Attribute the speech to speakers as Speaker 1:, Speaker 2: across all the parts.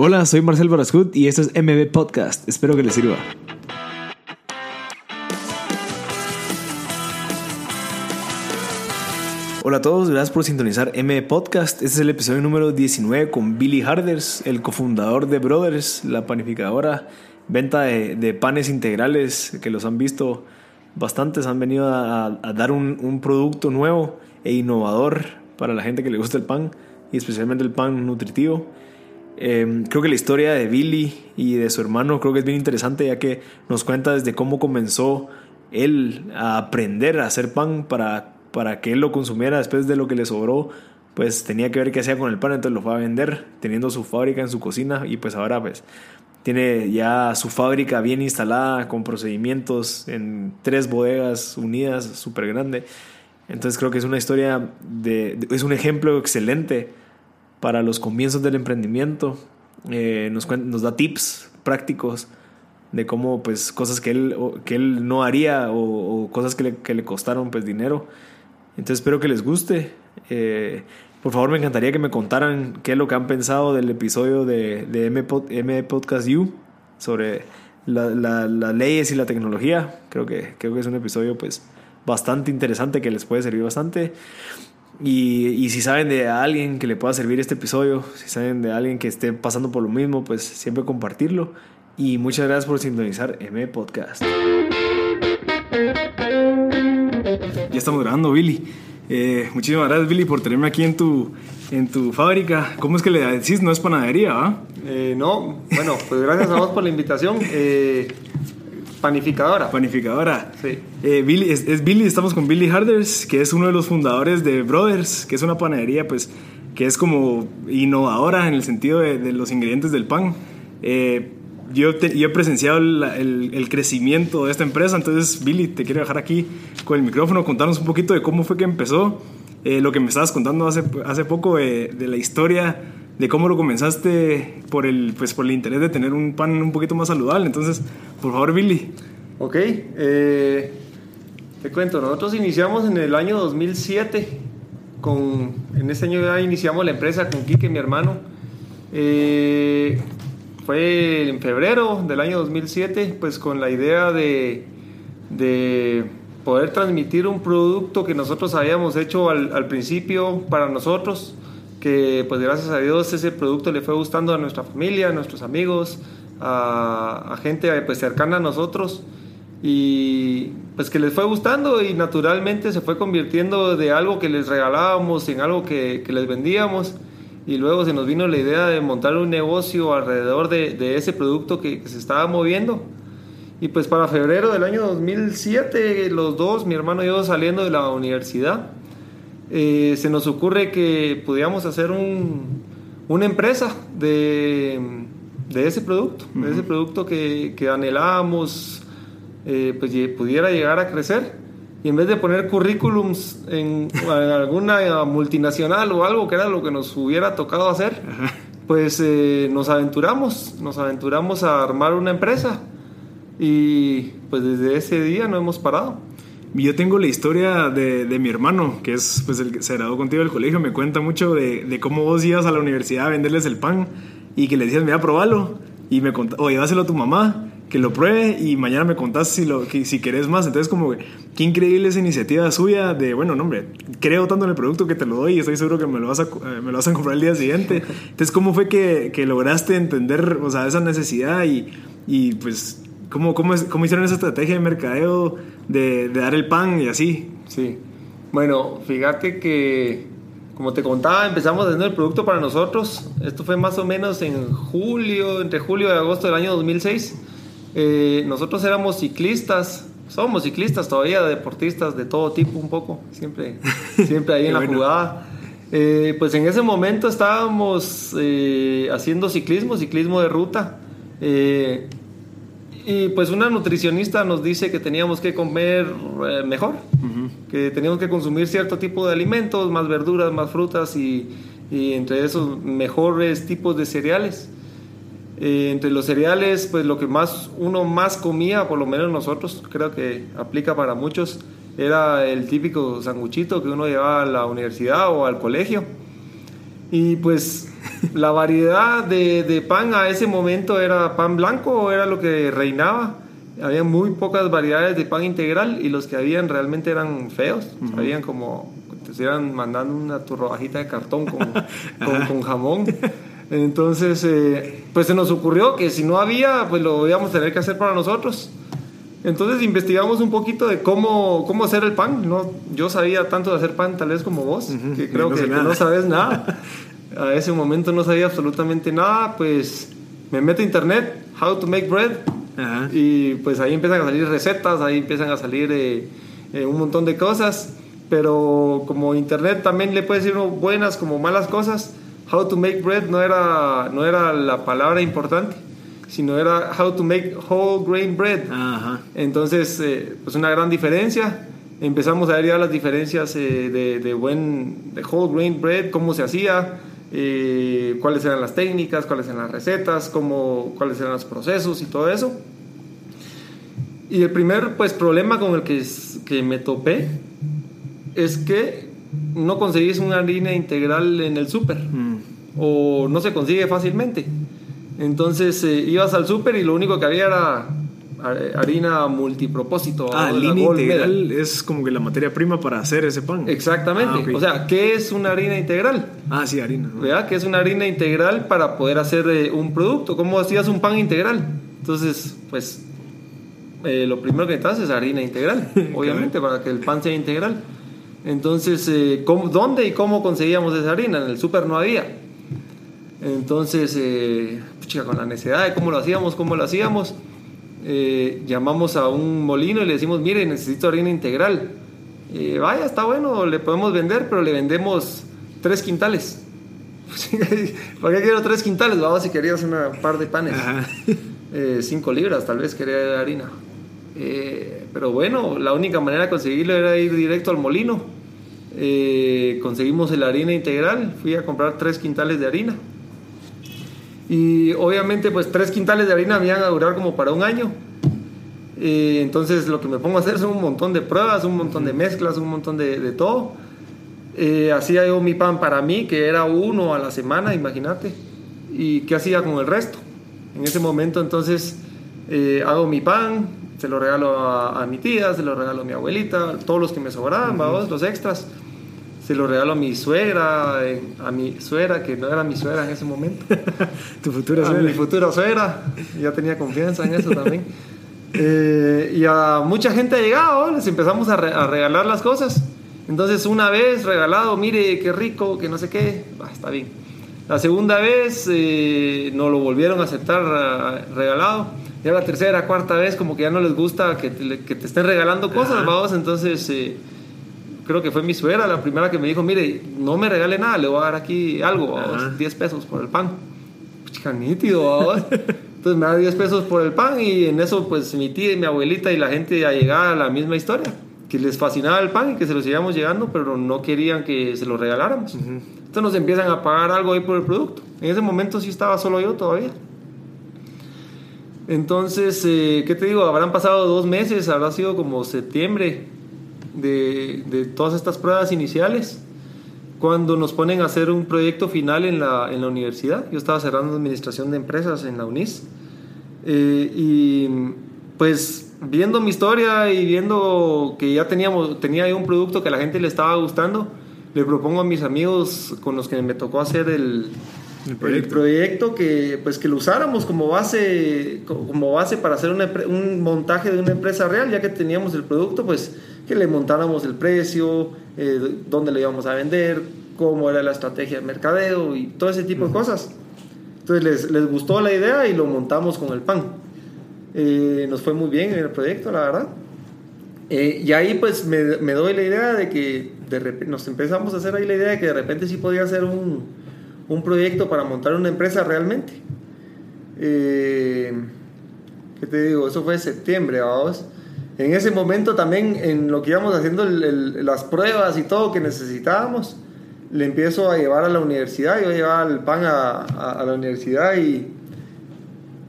Speaker 1: Hola, soy Marcel Barascut y esto es MB Podcast. Espero que les sirva. Hola a todos, gracias por sintonizar MB Podcast. Este es el episodio número 19 con Billy Harders, el cofundador de Brothers, la panificadora, venta de, panes integrales que los han visto bastantes, han venido a, dar un producto nuevo e innovador para la gente que le gusta el pan y especialmente el pan nutritivo. Em, creo que la historia de Billy y de su hermano creo que es bien interesante ya que nos cuenta desde cómo comenzó él a aprender a hacer pan para, para que él lo consumiera después de lo que le sobró pues tenía que ver qué hacía con el pan entonces lo fue a vender teniendo su fábrica en su cocina y pues ahora pues tiene ya su fábrica bien instalada con procedimientos en tres bodegas unidas súper grande entonces creo que es una historia de, es un ejemplo excelente para los comienzos del emprendimiento. Eh, nos, nos, da tips prácticos de cómo, pues, cosas que él, que él no haría o, cosas que le, que le, costaron, pues, dinero. Entonces, espero que les guste. Eh, por favor, me encantaría que me contaran qué es lo que han pensado del episodio de, de M, M, Podcast U sobre las leyes y la tecnología. Creo que, creo que es un episodio, pues, bastante interesante que les puede servir bastante. Y, si saben de alguien que le pueda servir este episodio, si saben de alguien que esté pasando por lo mismo, pues siempre compartirlo. Y muchas gracias por sintonizar M Podcast. Ya estamos grabando, Billy. Eh, muchísimas gracias, Billy, por tenerme aquí en tu, en tu fábrica. ¿Cómo es que le decís? No es panadería, ¿ah?
Speaker 2: no, bueno, pues gracias a vos por la invitación. Panificadora.
Speaker 1: Panificadora. Sí. Eh, Billy, es, Billy, estamos con Billy Harders, que es uno de los fundadores de Brothers, que es una panadería, pues, que es como innovadora en el sentido de, los ingredientes del pan. Eh, yo, yo, he presenciado el, crecimiento de esta empresa, entonces, Billy, te quiero dejar aquí con el micrófono, contarnos un poquito de cómo fue que empezó, eh, lo que me estabas contando hace, hace poco de, de la historia de cómo lo comenzaste por el, pues, por el interés de tener un pan un poquito más saludable. Entonces, por favor, Billy.
Speaker 2: Ok, eh, te cuento, nosotros iniciamos en el año 2007, con, en ese año ya iniciamos la empresa con Quique, mi hermano. Eh, fue en febrero del año 2007, pues con la idea de, de poder transmitir un producto que nosotros habíamos hecho al principio para nosotros, que pues gracias a Dios ese producto le fue gustando a nuestra familia, a nuestros amigos, a, gente pues cercana a nosotros. Y pues que les fue gustando y naturalmente se fue convirtiendo de algo que les regalábamos en algo que, les vendíamos. Y luego se nos vino la idea de montar un negocio alrededor de, ese producto que, que, se estaba moviendo. Y pues para febrero del año 2007 los dos, mi hermano y yo saliendo de la universidad eh, se nos ocurre que pudiéramos hacer un, una empresa de, de, ese producto, de ese producto que, que anhelábamos, eh, pues pudiera llegar a crecer. Y en vez de poner currículums en, alguna multinacional o algo que era lo que nos hubiera tocado hacer, pues eh, nos aventuramos, nos aventuramos a armar una empresa. Y pues desde ese día no hemos parado.
Speaker 1: Yo tengo la historia de, de, mi hermano, que es pues el que se graduó contigo del colegio, me cuenta mucho de, de, cómo vos ibas a la universidad a venderles el pan y que le decías, mira, probalo. Y me o llévaselo a tu mamá, que lo pruebe y mañana me contás si, lo, que, si querés más. Entonces, como, qué increíble esa iniciativa suya de, bueno, no, hombre, creo tanto en el producto que te lo doy y estoy seguro que me lo vas a, eh, me lo vas a comprar el día siguiente. Entonces, ¿cómo fue que, que lograste entender, o sea, esa necesidad y, y pues ¿Cómo, cómo, cómo hicieron esa estrategia de mercadeo de, de, dar el pan y así?
Speaker 2: Sí. Bueno, fíjate que, como te contaba, empezamos haciendo el producto para nosotros. Esto fue más o menos en julio, entre julio y agosto del año 2006. Eh, nosotros éramos ciclistas, somos ciclistas todavía, deportistas de todo tipo un poco, siempre, siempre ahí en la jugada. Eh, pues en ese momento estábamos eh, haciendo ciclismo, ciclismo de ruta. Y pues una nutricionista nos dice que teníamos que comer eh, mejor, que teníamos que consumir cierto tipo de alimentos, más verduras, más frutas y, y entre esos mejores tipos de cereales. Eh, entre los cereales, pues lo que más uno más comía, por lo menos nosotros, creo que aplica para muchos, era el típico sanguchito que uno llevaba a la universidad o al colegio. Y pues la variedad de, de, pan a ese momento era pan blanco, era lo que reinaba. Había muy pocas variedades de pan integral y los que habían realmente eran feos. Habían como, te estuvieran mandando una turbajita de cartón con, con, con jamón. Entonces, eh, pues se nos ocurrió que si no había, pues lo íbamos a tener que hacer para nosotros. Entonces investigamos un poquito de cómo, cómo hacer el pan. No, yo sabía tanto de hacer pan tal vez como vos, que creo no que, que, no sabes nada. A ese momento no sabía absolutamente nada, pues me meto a internet, how to make bread, Ajá. y pues ahí empiezan a salir recetas, ahí empiezan a salir eh, eh, un montón de cosas, pero como internet también le puede decir buenas como malas cosas, how to make bread no era, no era la palabra importante sino era how to make whole grain bread. Ajá. Entonces, eh, pues una gran diferencia. Empezamos a ver ya las diferencias eh, de, de, buen de whole grain bread, cómo se hacía, eh, cuáles eran las técnicas, cuáles eran las recetas, cómo, cuáles eran los procesos y todo eso. Y el primer pues, problema con el que, que me topé es que no conseguís una harina integral en el súper mm. o no se consigue fácilmente. Entonces eh, ibas al súper y lo único que había era harina multipropósito.
Speaker 1: Ah, línea integral es como que la materia prima para hacer ese pan.
Speaker 2: Exactamente. Ah, okay. O sea, ¿qué es una harina integral?
Speaker 1: Ah, sí, harina. ¿no?
Speaker 2: ¿Verdad? ¿Qué es una harina integral para poder hacer eh, un producto? ¿Cómo hacías un pan integral? Entonces, pues, eh, lo primero que necesitas es harina integral, obviamente, para que el pan sea integral. Entonces, eh, ¿cómo, ¿dónde y cómo conseguíamos esa harina? En el súper no había. Entonces, eh, pucha, con la necesidad de cómo lo hacíamos, cómo lo hacíamos, eh, llamamos a un molino y le decimos, mire, necesito harina integral. Eh, vaya, está bueno, le podemos vender, pero le vendemos tres quintales. ¿Para qué quiero tres quintales? Vamos si querías una par de panes. Eh, cinco libras, tal vez quería harina. Pero bueno, la única manera de conseguirlo era ir directo al molino. Conseguimos la harina integral, fui a comprar tres quintales de harina. Y obviamente pues tres quintales de harina me iban a durar como para un año. Eh, entonces lo que me pongo a hacer son un montón de pruebas, un montón de mezclas, un montón de, de todo. Eh, hacía yo mi pan para mí, que era uno a la semana, imagínate. ¿Y qué hacía con el resto? En ese momento entonces eh, hago mi pan, se lo regalo a, a, mi tía, se lo regalo a mi abuelita, todos los que me sobraban, uh -huh. los extras se lo regalo a mi suegra, eh, a mi suegra, que no era mi suegra en ese momento.
Speaker 1: tu futura
Speaker 2: suegra. A mi futura suegra, ya tenía confianza en eso también. eh, y a mucha gente ha llegado, les empezamos a, re a, regalar las cosas. Entonces, una vez regalado, mire qué rico, que no sé qué, está bien. La segunda vez eh, nos lo volvieron a aceptar regalado. Ya la tercera, cuarta vez, como que ya no les gusta que te, que te estén regalando cosas, vamos, entonces. Eh, creo que fue mi suegra la primera que me dijo, mire, no me regale nada, le voy a dar aquí algo, vamos, 10 pesos por el pan. Chica, nítido. Entonces me da 10 pesos por el pan y en eso pues mi tía y mi abuelita y la gente a llegar a la misma historia, que les fascinaba el pan y que se los íbamos llegando, pero no querían que se lo regaláramos. Uh -huh. Entonces nos empiezan a pagar algo ahí por el producto. En ese momento sí estaba solo yo todavía. Entonces, eh, ¿qué te digo? Habrán pasado dos meses, habrá sido como septiembre de, de, todas estas pruebas iniciales cuando nos ponen a hacer un proyecto final en la, en la universidad. Yo estaba cerrando administración de empresas en la UNIS. Eh, y pues viendo mi historia y viendo que ya teníamos, tenía yo un producto que a la gente le estaba gustando, le propongo a mis amigos con los que me tocó hacer el, el proyecto. el proyecto, que pues que lo usáramos como base como base para hacer una, un montaje de una empresa real ya que teníamos el producto pues que le montáramos el precio eh, dónde lo íbamos a vender cómo era la estrategia de mercadeo y todo ese tipo uh -huh. de cosas entonces les, les, gustó la idea y lo montamos con el pan eh, nos fue muy bien en el proyecto la verdad eh, y ahí pues me, me, doy la idea de que de repente, nos empezamos a hacer ahí la idea de que de repente sí podía ser un un proyecto para montar una empresa realmente. Eh, ¿Qué te digo? Eso fue en septiembre, vamos. En ese momento también, en lo que íbamos haciendo el, el, las pruebas y todo que necesitábamos, le empiezo a llevar a la universidad. Yo llevaba el pan a, a, a la universidad y,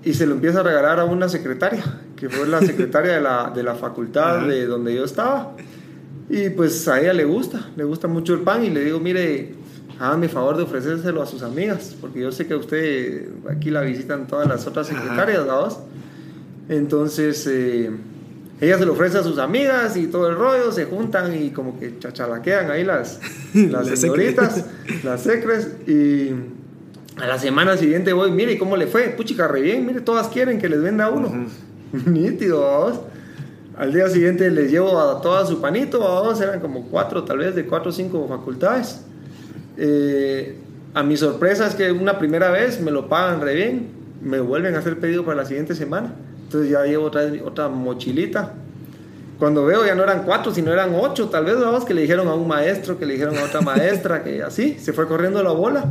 Speaker 2: y se lo empiezo a regalar a una secretaria, que fue la secretaria de la, de la facultad de donde yo estaba. Y pues a ella le gusta, le gusta mucho el pan y le digo, mire, hágame favor de ofrecérselo a sus amigas, porque yo sé que usted aquí la visitan todas las otras secretarias, ¿verdad? Entonces, eh, ella se lo ofrece a sus amigas y todo el rollo, se juntan y como que chachalaquean ahí las, las señoritas, las secres, y a la semana siguiente voy, mire, ¿cómo le fue? Puchica, re bien, mire, todas quieren que les venda uno. Nítido, vamos. Al día siguiente les llevo a todas su panito, vamos, eran como cuatro, tal vez de cuatro o cinco facultades. Eh, a mi sorpresa es que una primera vez me lo pagan re bien, me vuelven a hacer pedido para la siguiente semana. Entonces ya llevo otra, otra mochilita. Cuando veo ya no eran cuatro, sino eran ocho, tal vez, vamos, que le dijeron a un maestro, que le dijeron a otra maestra, que así, se fue corriendo la bola.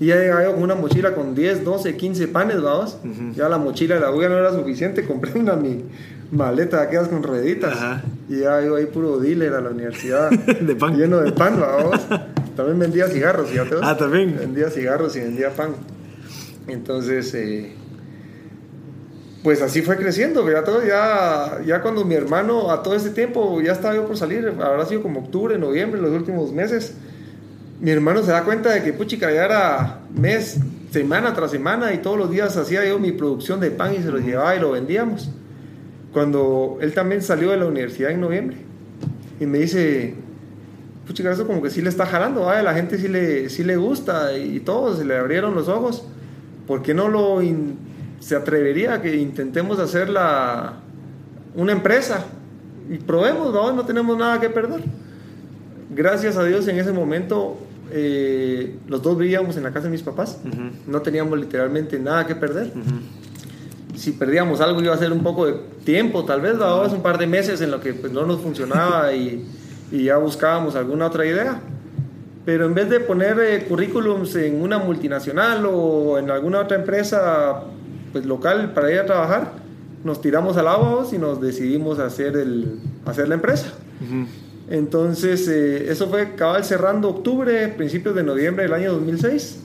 Speaker 2: Y ya llegaba yo con una mochila con 10, 12, 15 panes, vamos. Ya la mochila de la bulla no era suficiente, compré una mi maleta de aquellas con rueditas. Y ya iba ahí puro dealer a la universidad.
Speaker 1: De pan.
Speaker 2: Lleno de pan, vamos. También vendía cigarros, vos.
Speaker 1: Ah, también.
Speaker 2: Vendía cigarros y vendía pan. Entonces, eh, pues así fue creciendo, ¿verdad? Todo ya, ya cuando mi hermano, a todo ese tiempo, ya estaba yo por salir, habrá sido como octubre, noviembre, los últimos meses, mi hermano se da cuenta de que puchica ya era mes, semana tras semana y todos los días hacía yo mi producción de pan y se lo llevaba y lo vendíamos. Cuando él también salió de la universidad en noviembre y me dice, puchica, eso como que sí le está jalando, ¿vale? la gente sí le, sí le gusta y todo, se le abrieron los ojos. ¿Por qué no lo in- se atrevería a que intentemos hacer la, una empresa? Y probemos, ¿no? no tenemos nada que perder. Gracias a Dios en ese momento eh, los dos vivíamos en la casa de mis papás. No teníamos literalmente nada que perder. Si perdíamos algo iba a ser un poco de tiempo, tal vez, ¿no? un par de meses en lo que pues, no nos funcionaba y, y ya buscábamos alguna otra idea. Pero en vez de poner eh, currículums en una multinacional o en alguna otra empresa pues, local para ir a trabajar, nos tiramos al agua y nos decidimos hacer, el, hacer la empresa. Entonces, eh, eso fue cabal cerrando octubre, principios de noviembre del año 2006.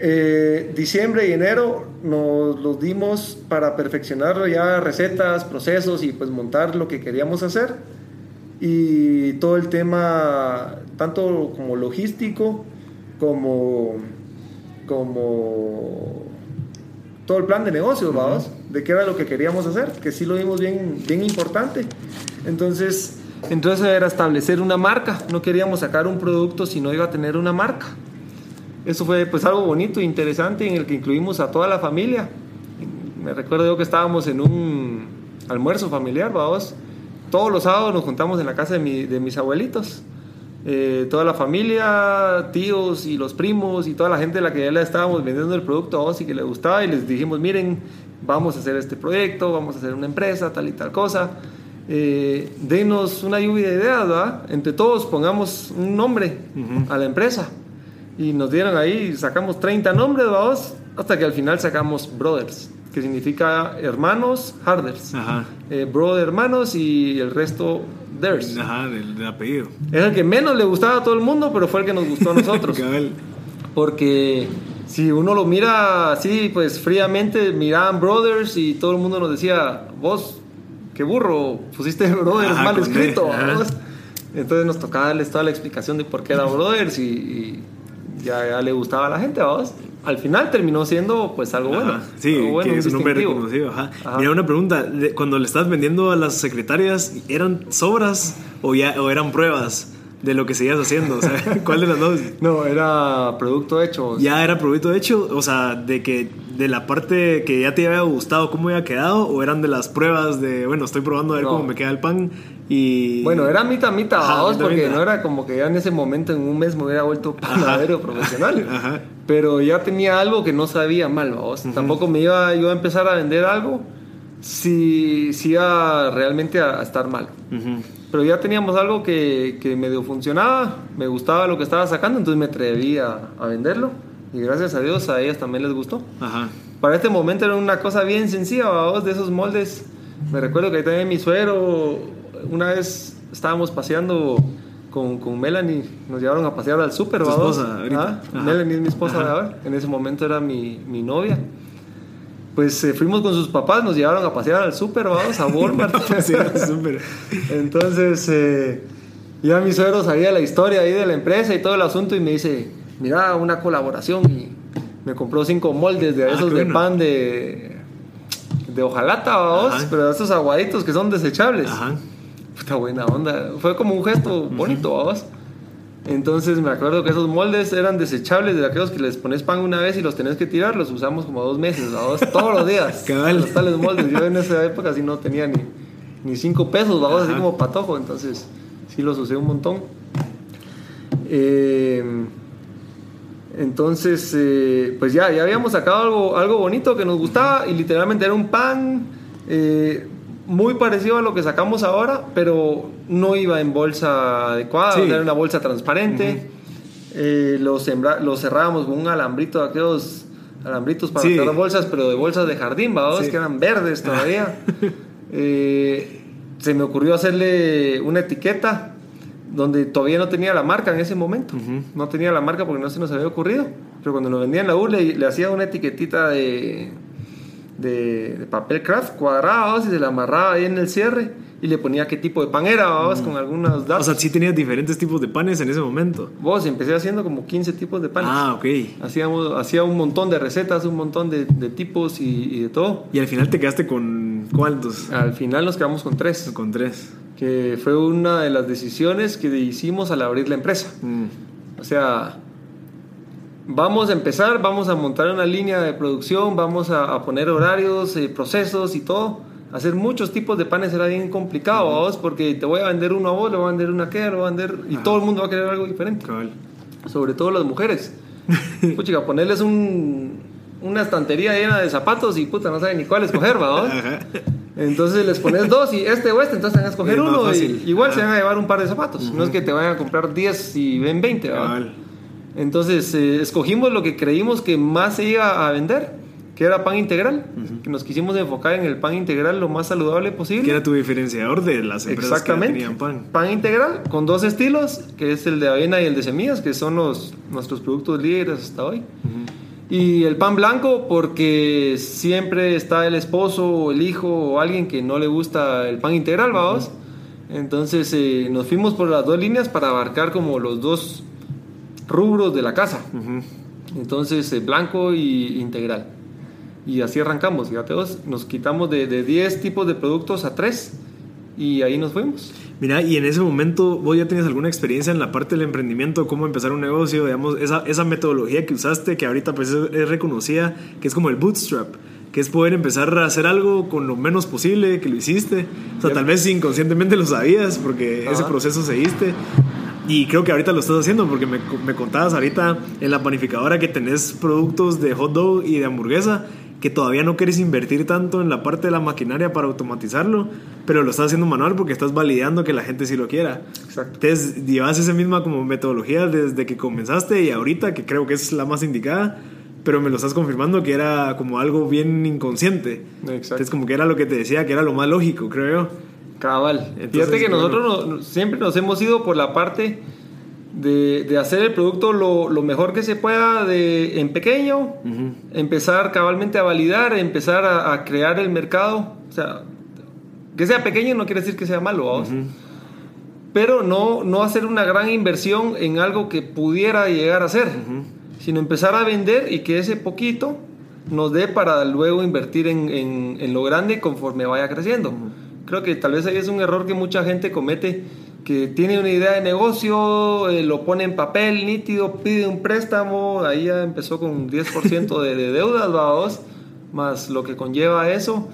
Speaker 2: Eh, diciembre y enero nos los dimos para perfeccionar ya recetas, procesos y pues montar lo que queríamos hacer. Y todo el tema, tanto como logístico, como, como todo el plan de negocios, vamos, de qué era lo que queríamos hacer, que sí lo vimos bien, bien importante. Entonces, entonces era establecer una marca. No queríamos sacar un producto si no iba a tener una marca. Eso fue pues algo bonito interesante en el que incluimos a toda la familia. Me recuerdo yo que estábamos en un almuerzo familiar, vamos. Todos los sábados nos juntamos en la casa de, mi- de mis abuelitos. Eh, toda la familia, tíos y los primos y toda la gente a la que ya le estábamos vendiendo el producto a vos y que le gustaba y les dijimos, miren, vamos a hacer este proyecto, vamos a hacer una empresa, tal y tal cosa. Eh, denos una lluvia de ideas, ¿verdad? Entre todos pongamos un nombre a la empresa. Y nos dieron ahí, sacamos 30 nombres, vamos, hasta que al final sacamos Brothers, que significa hermanos, Harders.
Speaker 1: Ajá.
Speaker 2: Eh, brother, hermanos y el resto, theirs.
Speaker 1: Ajá, del, del apellido.
Speaker 2: Era el que menos le gustaba a todo el mundo, pero fue el que nos gustó a nosotros. Porque si uno lo mira así, pues fríamente, miraban Brothers y todo el mundo nos decía, vos, qué burro, pusiste Brothers
Speaker 1: Ajá,
Speaker 2: mal escrito.
Speaker 1: ajá.
Speaker 2: vos". Entonces nos tocaba darles toda la explicación de por qué era Brothers y, y ya, ya le gustaba a la gente, vos. Al final terminó siendo pues algo bueno.
Speaker 1: Sí,
Speaker 2: algo bueno,
Speaker 1: que es un nombre reconocido. Ajá.
Speaker 2: Ajá.
Speaker 1: Mira, una pregunta. de- Cuando le estás vendiendo a las secretarias, ¿eran sobras o, ya, o eran pruebas de lo que seguías haciendo? O sea, ¿cuál de las dos?
Speaker 2: No, era producto hecho.
Speaker 1: ¿Ya era producto hecho? O sea, de que de la parte que ya te había gustado, cómo había quedado, o eran de las pruebas de, bueno, estoy probando a ver
Speaker 2: No.
Speaker 1: cómo me queda el pan y...
Speaker 2: Bueno, era mitad mitad,
Speaker 1: Ajá, mitad,
Speaker 2: porque
Speaker 1: mitad.
Speaker 2: no era como que ya en ese momento, en un mes, me hubiera vuelto panadero profesional.
Speaker 1: Ajá.
Speaker 2: Pero ya tenía algo que no sabía mal, vamos. Tampoco me iba yo a empezar a vender algo si, si iba realmente a, a estar mal. Pero ya teníamos algo que, que medio funcionaba, me gustaba lo que estaba sacando, entonces me atreví a, a venderlo. Y gracias a Dios a ellas también les gustó.
Speaker 1: Ajá.
Speaker 2: Para este momento era una cosa bien sencilla, vamos, de esos moldes. Me recuerdo que ahí también mi suegro, una vez estábamos paseando con, con Melanie, nos llevaron a pasear al súper, vamos.
Speaker 1: esposa ahorita.
Speaker 2: Ah. Melanie es mi esposa ahora, en ese momento era mi, mi novia. Pues eh, fuimos con sus papás, nos llevaron a pasear al súper, vamos, a Walmart. Entonces, eh, Ya mi suegro sabía la historia ahí de la empresa y todo el asunto y me dice, mira, una colaboración y me compró cinco moldes de
Speaker 1: Ah,
Speaker 2: esos de pan de, de hojalata, vamos,
Speaker 1: Ajá.
Speaker 2: pero estos aguaditos que son desechables.
Speaker 1: Ajá.
Speaker 2: Puta buena onda. Fue como un gesto bonito, vamos. Entonces me acuerdo que esos moldes eran desechables de aquellos que les pones pan una vez y los tenés que tirar, los usamos como dos meses, todos los días.
Speaker 1: Cabal.
Speaker 2: Los tales moldes. Yo en esa época sí no tenía ni, ni cinco pesos, vamos, así como patojo, entonces sí los usé un montón. Eh, entonces, eh, pues ya, ya habíamos sacado algo, algo bonito que nos gustaba y literalmente era un pan eh, muy parecido a lo que sacamos ahora, pero no iba en bolsa adecuada,
Speaker 1: Sí.
Speaker 2: era una bolsa transparente. Eh, lo, sembra- lo cerrábamos con un alambrito, aquellos alambritos para
Speaker 1: Sí.
Speaker 2: bolsas, pero de bolsas de jardín, ¿va?
Speaker 1: Sí.
Speaker 2: que eran verdes todavía. Eh, se me ocurrió hacerle una etiqueta donde todavía no tenía la marca en ese momento. No tenía la marca porque no se nos había ocurrido. Pero cuando lo vendía en la U le, le hacía una etiquetita de, de, de papel craft cuadrado y se la amarraba ahí en el cierre y le ponía qué tipo de pan era, vamos, con algunos
Speaker 1: O
Speaker 2: datos.
Speaker 1: sea, sí tenías diferentes tipos de panes en ese momento.
Speaker 2: Vos empecé haciendo como 15 tipos de panes.
Speaker 1: Ah, ok.
Speaker 2: Hacíamos, hacía un montón de recetas, un montón de, de tipos y, y de todo.
Speaker 1: Y al final te quedaste con cuántos?
Speaker 2: Al final nos quedamos con tres,
Speaker 1: Con tres.
Speaker 2: que fue una de las decisiones que hicimos al abrir la empresa.
Speaker 1: Mm.
Speaker 2: O sea, vamos a empezar, vamos a montar una línea de producción, vamos a, a poner horarios, eh, procesos y todo. Hacer muchos tipos de panes era bien complicado, ¿vos? porque te voy a vender uno a vos, le voy a vender una le voy a vender... Y
Speaker 1: Ajá.
Speaker 2: todo el mundo va a querer algo diferente, sobre todo las mujeres. Puchica, ponerles un, una estantería llena de zapatos y puta, no saben ni cuál escoger, ¿va? vos?
Speaker 1: Ajá.
Speaker 2: Entonces les pones dos y este o este, entonces van a escoger uno y igual se van a llevar un par de zapatos. No es que te vayan a comprar 10 y ven 20, ¿va? Entonces eh, escogimos lo que creímos que más se iba a vender, que era pan integral. Que nos quisimos enfocar en el pan integral lo más saludable posible.
Speaker 1: Que era tu diferenciador de las empresas
Speaker 2: Exactamente.
Speaker 1: que tenían pan.
Speaker 2: integral con dos estilos, que es el de avena y el de semillas, que son los, nuestros productos líderes hasta hoy. Y el pan blanco porque siempre está el esposo o el hijo o alguien que no le gusta el pan integral, vamos. Entonces eh, nos fuimos por las dos líneas para abarcar como los dos rubros de la casa. Entonces, eh, blanco y integral. Y así arrancamos, fíjate vos, nos quitamos de, de 10 tipos de productos a 3 y ahí nos fuimos.
Speaker 1: Mira, y en ese momento vos ya tenías alguna experiencia en la parte del emprendimiento, cómo empezar un negocio, digamos, esa, esa metodología que usaste, que ahorita pues es, reconocida, que es como el bootstrap, que es poder empezar a hacer algo con lo menos posible que lo hiciste. O sea, tal vez inconscientemente lo sabías porque ese proceso seguiste. Y creo que ahorita lo estás haciendo porque me, me contabas ahorita en la panificadora que tenés productos de hot dog y de hamburguesa que todavía no quieres invertir tanto en la parte de la maquinaria para automatizarlo, pero lo estás haciendo manual porque estás validando que la gente sí lo quiera.
Speaker 2: Exacto.
Speaker 1: Entonces, llevas esa misma como metodología desde que comenzaste y ahorita, que creo que es la más indicada, pero me lo estás confirmando que era como algo bien inconsciente.
Speaker 2: Exacto.
Speaker 1: Entonces, como que era lo que te decía, que era lo más lógico, creo yo.
Speaker 2: Cabal.
Speaker 1: Entonces,
Speaker 2: Fíjate que nosotros no- siempre nos hemos ido por la parte de, de hacer el producto lo, lo mejor que se pueda de, en pequeño, empezar cabalmente a validar, empezar a, a crear el mercado. O sea, que sea pequeño no quiere decir que sea malo, vamos. Pero no, no hacer una gran inversión en algo que pudiera llegar a ser, sino empezar a vender y que ese poquito nos dé para luego invertir en, en- en lo grande conforme vaya creciendo. Creo que tal vez ahí es un error que mucha gente comete, que tiene una idea de negocio, eh, lo pone en papel nítido, pide un préstamo, ahí ya empezó con 10% de, de deudas, vamos, más lo que conlleva eso,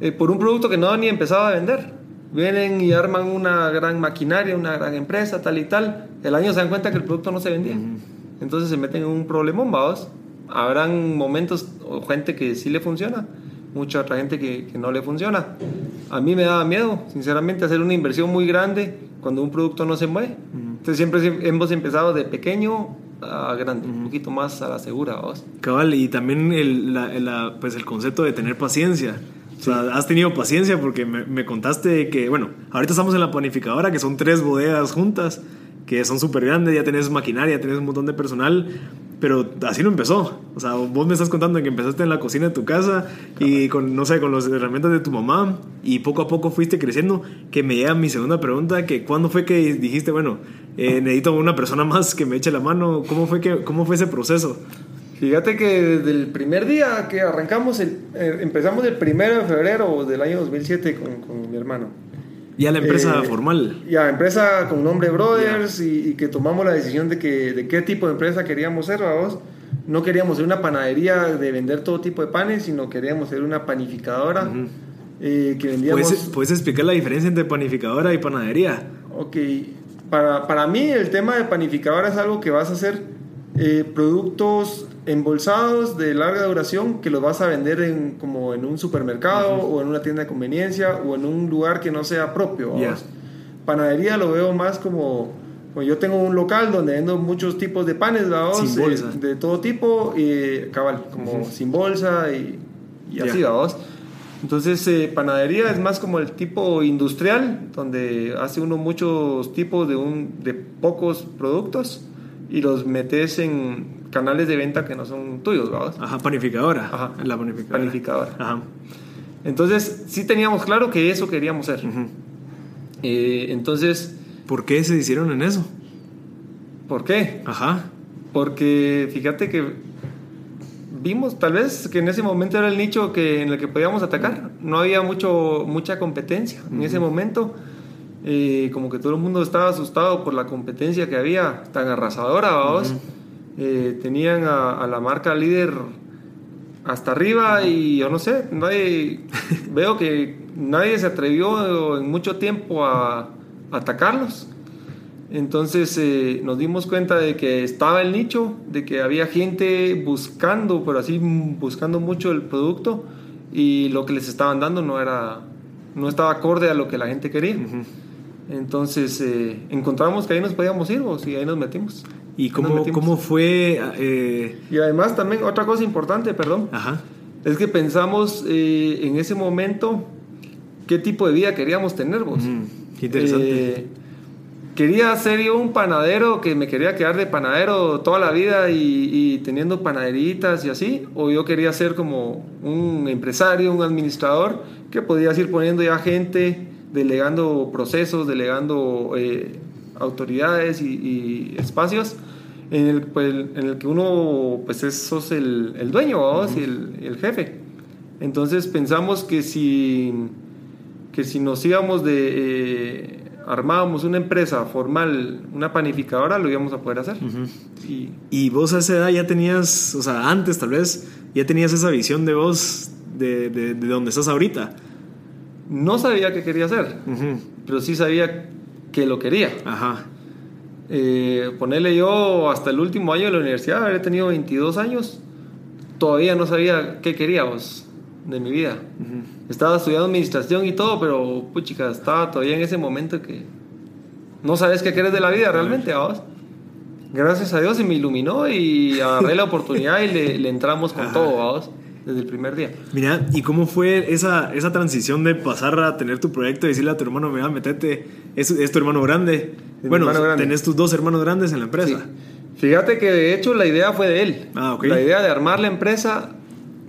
Speaker 2: eh, por un producto que no han ni empezado a vender. Vienen y arman una gran maquinaria, una gran empresa, tal y tal. El año se dan cuenta que el producto no se vendía. Entonces se meten en un problemón, vamos. Habrán momentos o gente que sí le funciona, mucha otra gente que, que no le funciona. A mí me daba miedo, sinceramente, hacer una inversión muy grande cuando un producto no se mueve. Entonces siempre siem- hemos empezado de pequeño a grande, un poquito más a la segura, vamos.
Speaker 1: Cabal, y también el, la- la- pues el concepto de tener paciencia. O sea, has tenido paciencia porque me, me contaste que, bueno, ahorita estamos en la panificadora, que son tres bodegas juntas, que son súper grandes, ya tenés maquinaria, tenés un montón de personal, Pero así no empezó. O sea, vos me estás contando que empezaste en la cocina de tu casa y con, no sé, con las herramientas de tu mamá y poco a poco fuiste creciendo. Que me llega mi segunda pregunta, que ¿cuándo fue que dijiste, bueno, eh, necesito una persona más que me eche la mano? ¿Cómo fue, que, cómo fue ese proceso?
Speaker 2: Fíjate que desde el primer día que arrancamos, el, eh, empezamos el primero de febrero del año 2007 con, con mi hermano.
Speaker 1: Ya la empresa eh, formal.
Speaker 2: Ya, empresa con nombre Brothers y, que tomamos la decisión de, que, de qué tipo de empresa queríamos ser, vamos. No queríamos ser una panadería de vender todo tipo de panes, sino queríamos ser una panificadora eh, que vendíamos...
Speaker 1: ¿Puedes, ¿Puedes, explicar la diferencia entre panificadora y panadería?
Speaker 2: Ok, para, para mí el tema de panificadora es algo que vas a hacer eh, productos embolsados de larga duración que los vas a vender en, como en un supermercado o en una tienda de conveniencia o en un lugar que no sea propio. Panadería lo veo más como, yo tengo un local donde vendo muchos tipos de panes ¿vamos? Eh, de todo tipo, y cabal, como sin bolsa y, así, vamos. Entonces, eh, panadería es más como el tipo industrial, donde hace uno muchos tipos de, un, de pocos productos y los metes en canales de venta que no son tuyos, ¿verdad?
Speaker 1: Ajá, panificadora. Ajá, la panificadora.
Speaker 2: Panificadora. Ajá. Entonces, sí teníamos claro que eso queríamos ser. Eh, entonces...
Speaker 1: ¿Por qué se hicieron en eso?
Speaker 2: ¿Por qué?
Speaker 1: Ajá.
Speaker 2: Porque fíjate que vimos tal vez que en ese momento era el nicho que, en el que podíamos atacar. No había mucho, mucha competencia en ese momento. Eh, como que todo el mundo estaba asustado por la competencia que había tan arrasadora, vamos. Eh, tenían a, la marca líder hasta arriba y yo no sé, nadie, veo que nadie se atrevió en mucho tiempo a, atacarlos. Entonces eh, nos dimos cuenta de que estaba el nicho, de que había gente buscando, pero así buscando mucho el producto y lo que les estaban dando no era, no estaba acorde a lo que la gente quería. Entonces eh, encontramos que ahí nos podíamos ir y ahí nos metimos.
Speaker 1: ¿Y cómo, cómo fue? Eh?
Speaker 2: Y además también otra cosa importante, perdón, Ajá. es que pensamos eh, en ese momento qué tipo de vida queríamos tener vos.
Speaker 1: qué interesante.
Speaker 2: quería ser yo un panadero que me quería quedar de panadero toda la vida y, y, teniendo panaderitas y así, o yo quería ser como un empresario, un administrador que podías ir poniendo ya gente delegando procesos, delegando eh, autoridades y, espacios en el, pues, en el que uno, pues, es, sos el, el dueño, y el, jefe. Entonces pensamos que si, que si nos íbamos de... Eh, armábamos una empresa formal, una panificadora, lo íbamos a poder hacer.
Speaker 1: y, y, vos a esa edad ya tenías, o sea, antes tal vez, ya tenías esa visión de vos de, de, de donde estás ahorita.
Speaker 2: No sabía qué quería hacer, pero sí sabía que lo quería.
Speaker 1: Ajá.
Speaker 2: Eh, ponerle yo hasta el último año de la universidad, había tenido 22 años, todavía no sabía qué quería vos de mi vida. Estaba estudiando administración y todo, pero puchica, estaba todavía en ese momento que no sabes qué quieres de la vida realmente, vos. Gracias a Dios se me iluminó y agarré la oportunidad y le, entramos con todo, vos desde el primer día.
Speaker 1: Mira, ¿y cómo fue esa, esa transición de pasar a tener tu proyecto y decirle a tu hermano, mira, metete, es, es tu hermano grande? bueno, tenés tus dos hermanos grandes en la empresa.
Speaker 2: Fíjate que de hecho la idea fue de él.
Speaker 1: Ah.
Speaker 2: La idea de armar la empresa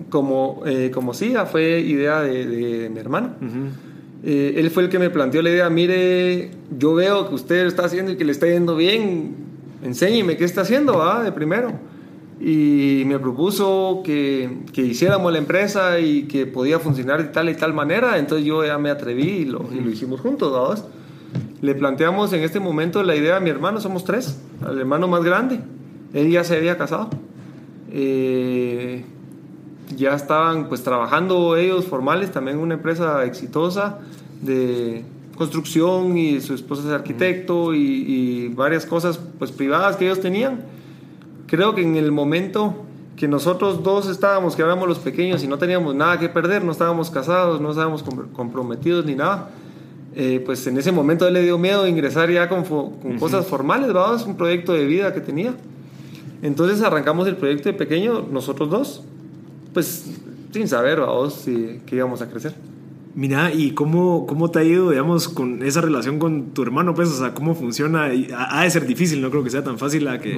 Speaker 2: como, eh, como SIGA fue idea de, mi hermano. Eh, él fue el que me planteó la idea, mire, yo veo que usted está haciendo y que le está yendo bien, enséñeme qué está haciendo, ¿va? De primero y me propuso que, que, hiciéramos la empresa y que podía funcionar de tal y tal manera, entonces yo ya me atreví y lo, y lo hicimos juntos, ¿sabes? Le planteamos en este momento la idea a mi hermano, somos tres, al hermano más grande, él ya se había casado, eh, ya estaban pues trabajando ellos formales, también una empresa exitosa de construcción y su esposa es arquitecto y, y varias cosas pues privadas que ellos tenían creo que en el momento que nosotros dos estábamos, que éramos los pequeños y no teníamos nada que perder, no estábamos casados, no estábamos comprometidos ni nada, eh, pues en ese momento él le dio miedo ingresar ya con, cosas formales, vamos, un proyecto de vida que tenía. Entonces arrancamos el proyecto de pequeño, nosotros dos, pues sin saber, vamos, si, que íbamos a crecer.
Speaker 1: Mira, ¿y cómo, cómo te ha ido, digamos, con esa relación con tu hermano? Pues, o sea, ¿cómo funciona? Ha ha de ser difícil, no creo que sea tan fácil a que,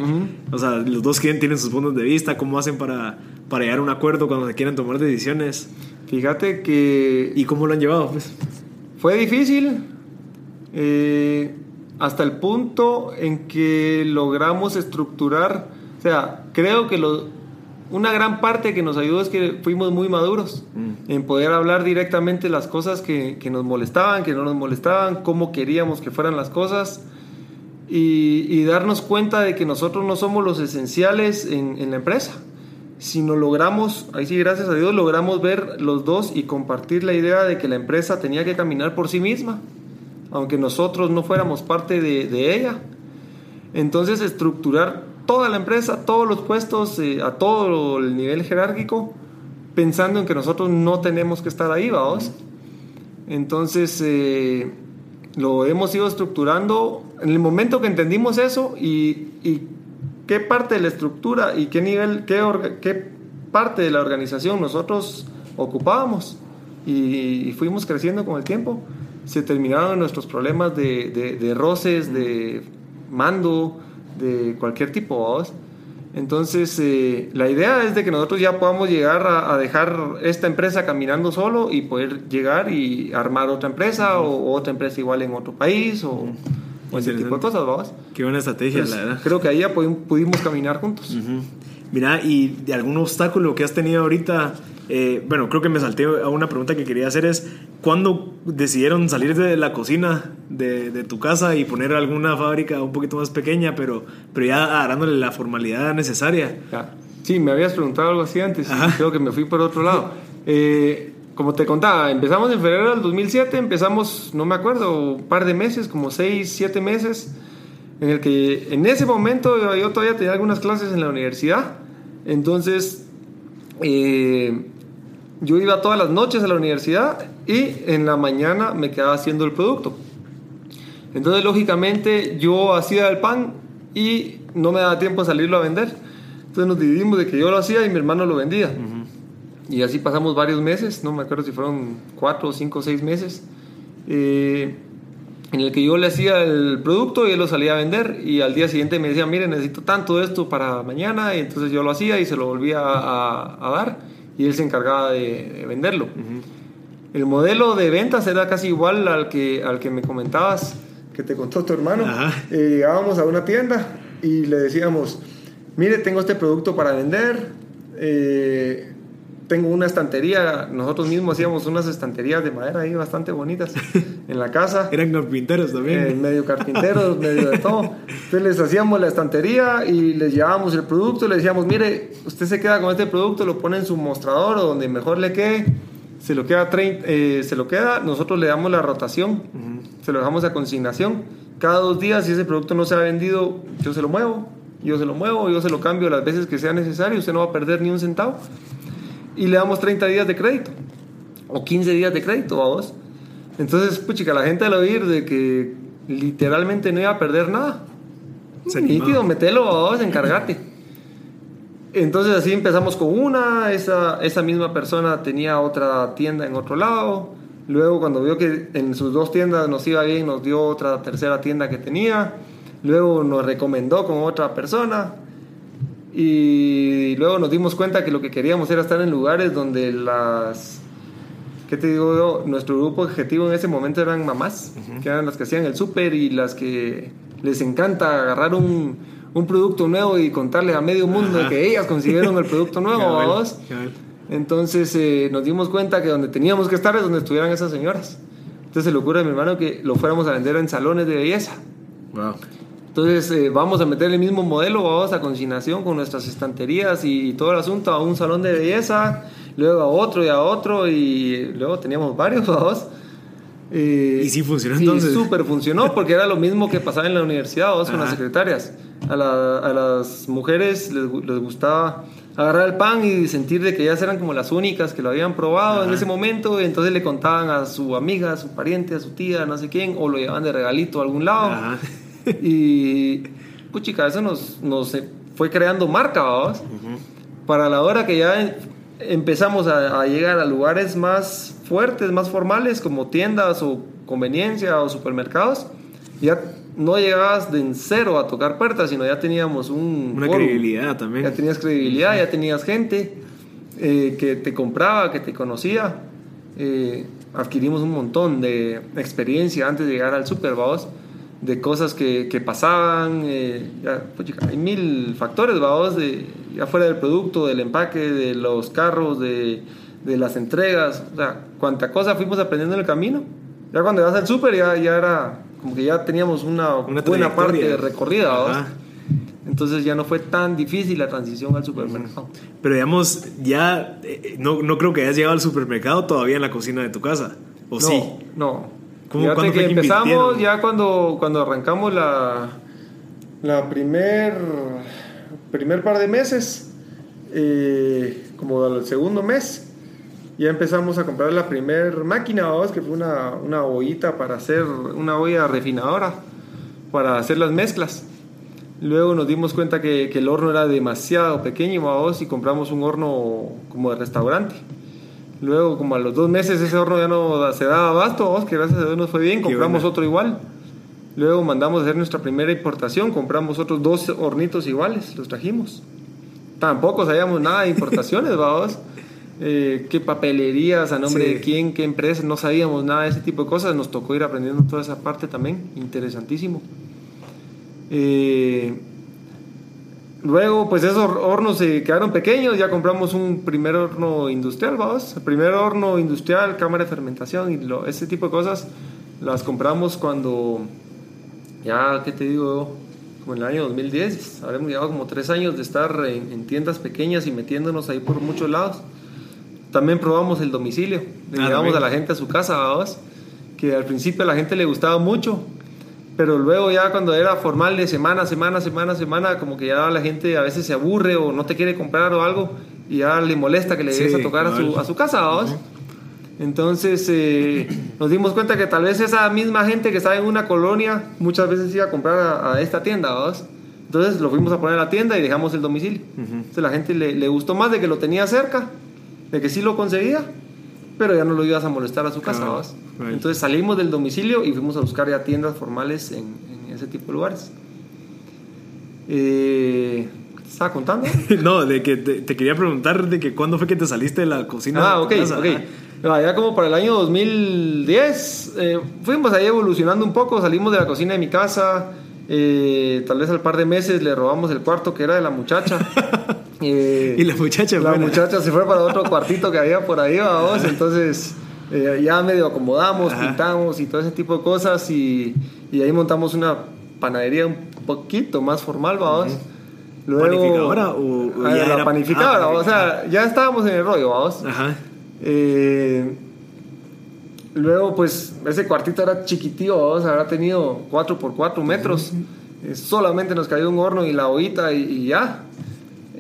Speaker 1: o sea, los dos quieren, tienen sus puntos de vista, ¿cómo hacen para, para llegar a un acuerdo cuando se quieren tomar decisiones?
Speaker 2: Fíjate que
Speaker 1: ¿Y cómo lo han llevado? Pues?
Speaker 2: fue difícil eh, hasta el punto en que logramos estructurar, o sea, creo que lo- una gran parte que nos ayudó es que fuimos muy maduros en poder hablar directamente las cosas que, que nos molestaban, que no nos molestaban, cómo queríamos que fueran las cosas y, y darnos cuenta de que nosotros no somos los esenciales en, en la empresa, sino logramos, ahí sí gracias a Dios, logramos ver los dos y compartir la idea de que la empresa tenía que caminar por sí misma, aunque nosotros no fuéramos parte de, de ella. Entonces estructurar toda la empresa, todos los puestos, eh, a todo el nivel jerárquico, pensando en que nosotros no tenemos que estar ahí, vamos. Entonces eh, lo hemos ido estructurando en el momento que entendimos eso y, qué parte de la estructura y qué nivel, qué, parte de la organización nosotros ocupábamos y, fuimos creciendo con el tiempo. Se terminaron nuestros problemas de- de roces, de mando, de cualquier tipo. ¿vamos? Entonces, eh, la idea es de que nosotros ya podamos llegar a, a dejar esta empresa caminando solo y poder llegar y armar otra empresa o, otra empresa igual en otro país o, o ese tipo de cosas, vamos.
Speaker 1: Qué buena estrategia,
Speaker 2: Pues,
Speaker 1: la verdad.
Speaker 2: creo que ahí ya pudi- pudimos caminar juntos.
Speaker 1: Ujú. Mira, y de algún obstáculo que has tenido ahorita, eh, bueno, creo que me salté a una pregunta que quería hacer es, ¿cuándo decidieron salir de la cocina de, de tu casa y poner alguna fábrica un poquito más pequeña, pero, pero ya dándole la formalidad necesaria?
Speaker 2: Sí, me habías preguntado algo así antes.
Speaker 1: Ajá.
Speaker 2: Creo que me fui por otro lado. Eh, como te contaba, empezamos en febrero del 2007, empezamos, no me acuerdo, un par de meses, como seis, siete meses, en el que en ese momento yo, todavía tenía algunas clases en la universidad. Entonces, eh, yo iba todas las noches a la universidad y en la mañana me quedaba haciendo el producto. Entonces, lógicamente, yo hacía el pan y no me daba tiempo a salirlo a vender. Entonces nos dividimos de que yo lo hacía y mi hermano lo vendía. Y así pasamos varios meses, no me acuerdo si fueron cuatro, cinco, seis meses, eh, en el que yo le hacía el producto y él lo salía a vender. Y al día siguiente me decía, mire, necesito tanto de esto para mañana. Y entonces yo lo hacía y se lo volvía a, a dar y él se encargaba de, de venderlo. El modelo de ventas era casi igual al que, al que me comentabas, que te contó tu hermano. Eh, llegábamos a una tienda y le decíamos, mire, tengo este producto para vender, eh, tengo una estantería, nosotros mismos hacíamos unas estanterías de madera ahí bastante bonitas en la casa.
Speaker 1: Eran carpinteros también.
Speaker 2: Eh, medio carpinteros, medio de todo. Entonces les hacíamos la estantería y les llevábamos el producto y le decíamos, mire, usted se queda con este producto, lo pone en su mostrador o donde mejor le quede, se lo queda, 30, eh, se lo queda nosotros le damos la rotación, se lo dejamos a consignación. Cada dos días, si ese producto no se ha vendido, yo se lo muevo, yo se lo muevo, yo se lo cambio las veces que sea necesario, usted no va a perder ni un centavo. Y le damos 30 días de crédito o 15 días de crédito a vos. Entonces, puchica, la gente al oír de que literalmente no iba a perder nada,
Speaker 1: Se
Speaker 2: nítido, metelo a vos, encargate. Entonces así empezamos con una, esa, esa misma persona tenía otra tienda en otro lado, luego cuando vio que en sus dos tiendas nos iba bien, nos dio otra tercera tienda que tenía, luego nos recomendó con otra persona y luego nos dimos cuenta que lo que queríamos era estar en lugares donde las... ¿Qué te digo yo? Nuestro grupo objetivo en ese momento eran mamás, que eran las que hacían el súper y las que les encanta agarrar un, un producto nuevo y contarle a medio mundo
Speaker 1: Ajá.
Speaker 2: que ellas consiguieron el producto nuevo,
Speaker 1: Cabal,
Speaker 2: ¿vamos?
Speaker 1: cabal.
Speaker 2: Entonces eh, nos dimos cuenta que donde teníamos que estar es donde estuvieran esas señoras. Entonces se le ocurre a mi hermano que lo fuéramos a vender en salones de belleza.
Speaker 1: Wow.
Speaker 2: Entonces eh, vamos a meter el mismo modelo, vamos a consignación con nuestras estanterías y, todo el asunto a un salón de belleza, luego a otro y a otro y luego teníamos varios, vamos. Eh,
Speaker 1: ¿Y sí funcionó entonces?
Speaker 2: Y súper funcionó porque era lo mismo que pasaba en la universidad, vamos, con las secretarias. A, la- a las mujeres les, les gustaba agarrar el pan y sentir de que ellas eran como las únicas que lo habían probado en
Speaker 1: Ajá.
Speaker 2: ese momento y entonces le contaban a su amiga, a su pariente, a su tía, no sé quién, o lo llevaban de regalito a algún lado.
Speaker 1: Ajá.
Speaker 2: Y, puchica, eso nos, nos fue creando marca, ¿vamos? Para la hora que ya empezamos a, a, llegar a lugares más fuertes, más formales, como tiendas o conveniencia o supermercados. Ya no llegabas de en cero a tocar puertas, sino ya teníamos un...
Speaker 1: Una credibilidad también.
Speaker 2: Ya tenías credibilidad, ya tenías gente eh, que te compraba, que te conocía. Eh, adquirimos un montón de experiencia antes de llegar al super, vamos, de cosas que, que pasaban. Eh, ya, pues, hay mil factores, vamos, de, ya fuera del producto, del empaque, de los carros, de, de las entregas. O sea, cuánta cosa fuimos aprendiendo en el camino. Ya cuando vas al super ya, ya era como que ya teníamos una, buena parte recorrida. Entonces ya no fue tan difícil la transición al supermercado.
Speaker 1: Pero digamos, ya eh, no, no creo que hayas llegado al supermercado todavía en la cocina de tu casa. ¿O
Speaker 2: no,
Speaker 1: sí?
Speaker 2: No. Fíjate que empezamos ya cuando, cuando arrancamos la, la primer, primer par de meses, eh, como el segundo mes, ya empezamos a comprar la primer máquina, que fue una, una ollita para hacer, una olla refinadora, para hacer las mezclas. Luego nos dimos cuenta que, el horno era demasiado pequeño, y compramos un horno como de restaurante. Luego, como a los dos meses, ese horno ya no se daba abasto, que gracias a Dios nos fue bien, compramos otro igual. Luego mandamos a hacer nuestra primera importación, compramos otros dos hornitos iguales, los trajimos. Tampoco sabíamos nada de importaciones, vamos. Eh, qué papelerías, a nombre de quién, qué empresa, no sabíamos nada de ese tipo de cosas, nos tocó ir aprendiendo toda esa parte también, interesantísimo. Eh, luego, pues esos hornos se quedaron pequeños, ya compramos un primer horno industrial, vamos, el primer horno industrial, cámara de fermentación y ese tipo de cosas las compramos cuando, ya, ¿qué te digo? Como en el año 2010, habremos llevado como tres años de estar en, en tiendas pequeñas y metiéndonos ahí por muchos lados. También probamos el domicilio. Le ah, llevamos a la gente a su casa, vamos. Que al principio a la gente le gustaba mucho. Pero luego ya cuando era formal de semana, semana, semana, semana, como que ya la gente a veces se aburre o no te quiere comprar o algo y ya le molesta que le llegues a tocar a su, a su, casa, vamos. Entonces eh, nos dimos cuenta que tal vez esa misma gente que estaba en una colonia muchas veces iba a comprar a, esta tienda, ¿vamos? Entonces lo fuimos a poner a la tienda y dejamos el domicilio. Entonces la gente le, le, gustó más de que lo tenía cerca de que sí lo conseguía, pero ya no lo ibas a molestar a su casa. Entonces salimos del domicilio y fuimos a buscar ya tiendas formales en, ese tipo de lugares. Eh, ¿Te estaba contando?
Speaker 1: no, de que te, quería preguntar de que cuándo fue que te saliste de la cocina.
Speaker 2: Ah, ok, ok. ya como para el año 2010 eh, fuimos ahí evolucionando un poco, salimos de la cocina de mi casa, eh, tal vez al par de meses le robamos el cuarto que era de la muchacha.
Speaker 1: Eh, y la muchacha
Speaker 2: La muchacha se fue para otro cuartito que había por ahí, vamos. Entonces eh, ya medio acomodamos, pintamos y todo ese tipo de cosas. Y, y, ahí montamos una panadería un poquito más formal, vamos.
Speaker 1: ¿Panificadora o,
Speaker 2: ah, ya la panificadora? Ah, o sea, ya estábamos en el rollo, vamos. Ajá. Eh, luego, pues, ese cuartito era chiquitío, vamos, habrá tenido 4 por 4 metros. solamente nos cayó un horno y la ollita y ya.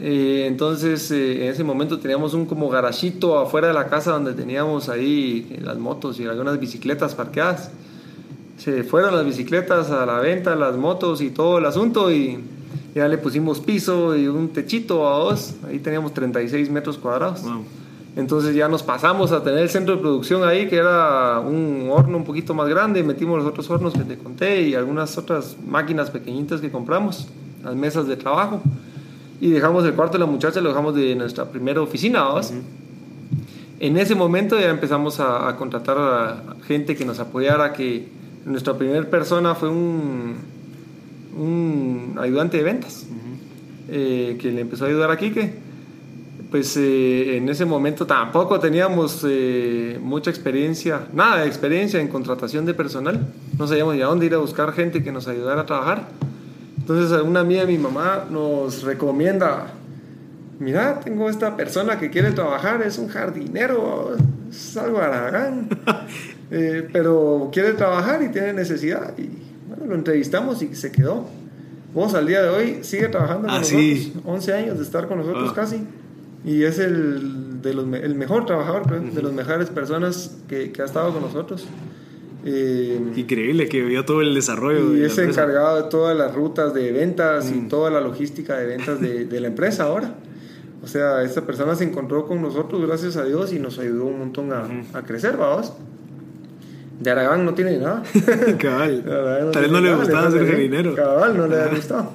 Speaker 2: Eh, entonces, eh, en ese momento teníamos un como garachito afuera de la casa donde teníamos ahí las motos y algunas bicicletas parqueadas. Se fueron las bicicletas a la venta, las motos y todo el asunto y ya le pusimos piso y un techito a dos. Ahí teníamos 36 metros cuadrados. Entonces ya nos pasamos a tener el centro de producción ahí, que era un horno un poquito más grande. Metimos los otros hornos que te conté y algunas otras máquinas pequeñitas que compramos, las mesas de trabajo y dejamos el cuarto de la muchacha, lo dejamos de nuestra primera oficina. En ese momento ya empezamos a, contratar a gente que nos apoyara, que nuestra primera persona fue un, un ayudante de ventas, eh, que le empezó a ayudar a Quique. Pues eh, en ese momento tampoco teníamos eh, mucha experiencia, nada de experiencia en contratación de personal. No sabíamos ya dónde ir a buscar gente que nos ayudara a trabajar. Entonces una amiga de mi mamá nos recomienda, mira, tengo esta persona que quiere trabajar, es un jardinero, es algo aragán, eh, pero quiere trabajar y tiene necesidad. Y bueno, lo entrevistamos y se quedó. Vos al día de hoy sigue trabajando con ah, nosotros, 11 años de estar con nosotros ah. casi. Y es el, de los, el mejor trabajador, pues, de las mejores personas que, que ha estado con nosotros.
Speaker 1: Eh, Increíble que vio todo el desarrollo.
Speaker 2: Y es encargado de todas las rutas de ventas y mm. toda la logística de ventas de, de, la empresa ahora. O sea, esta persona se encontró con nosotros, gracias a Dios, y nos ayudó un montón a, a crecer, vamos. De Aragán no tiene nada.
Speaker 1: Cabal.
Speaker 2: De
Speaker 1: Tal vez no le gustaba ser jardinero.
Speaker 2: Cabal, no le ha gustado.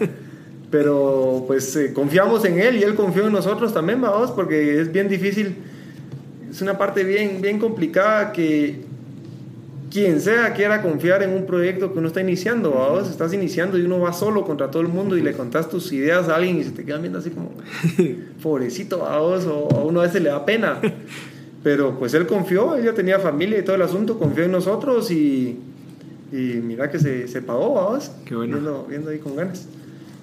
Speaker 2: Pero pues eh, confiamos en él y él confió en nosotros también, vamos, porque es bien difícil. Es una parte bien, bien complicada que quien sea quiera confiar en un proyecto que uno está iniciando, vamos, estás iniciando y uno va solo contra todo el mundo y le contás tus ideas a alguien y se te quedan viendo así como, pobrecito, vamos, o a uno a veces le da pena. Pero pues él confió, él ya tenía familia y todo el asunto, confió en nosotros y, y mira que se, se pagó, vamos,
Speaker 1: Qué bueno.
Speaker 2: viendo, viendo ahí con ganas.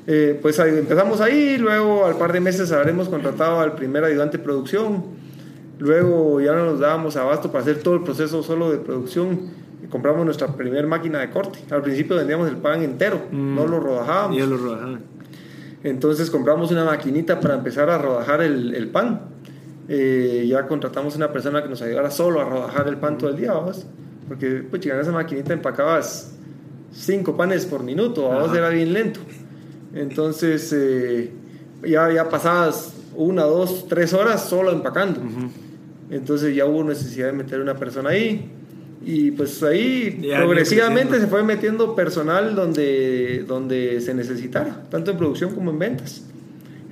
Speaker 2: Eh, pues empezamos ahí, luego al par de meses habremos contratado al primer ayudante de producción, luego ya no nos dábamos abasto para hacer todo el proceso solo de producción y compramos nuestra primera máquina de corte. Al principio vendíamos el pan entero,
Speaker 1: Mm.
Speaker 2: no lo rodajábamos.
Speaker 1: Lo rodajaban.
Speaker 2: Entonces compramos una maquinita para empezar a rodajar el, el pan. Eh, ya contratamos una persona que nos ayudara solo a rodajar el pan todo el día. Porque, pues, en esa maquinita empacabas cinco panes por minuto, vamos,
Speaker 1: Ajá.
Speaker 2: era bien lento. Entonces, eh, ya, ya pasabas una, dos, tres horas solo empacando. Entonces ya hubo necesidad de meter una persona ahí. Y pues ahí
Speaker 1: Ya,
Speaker 2: progresivamente se fue metiendo personal donde, donde se necesitara, tanto en producción como en ventas.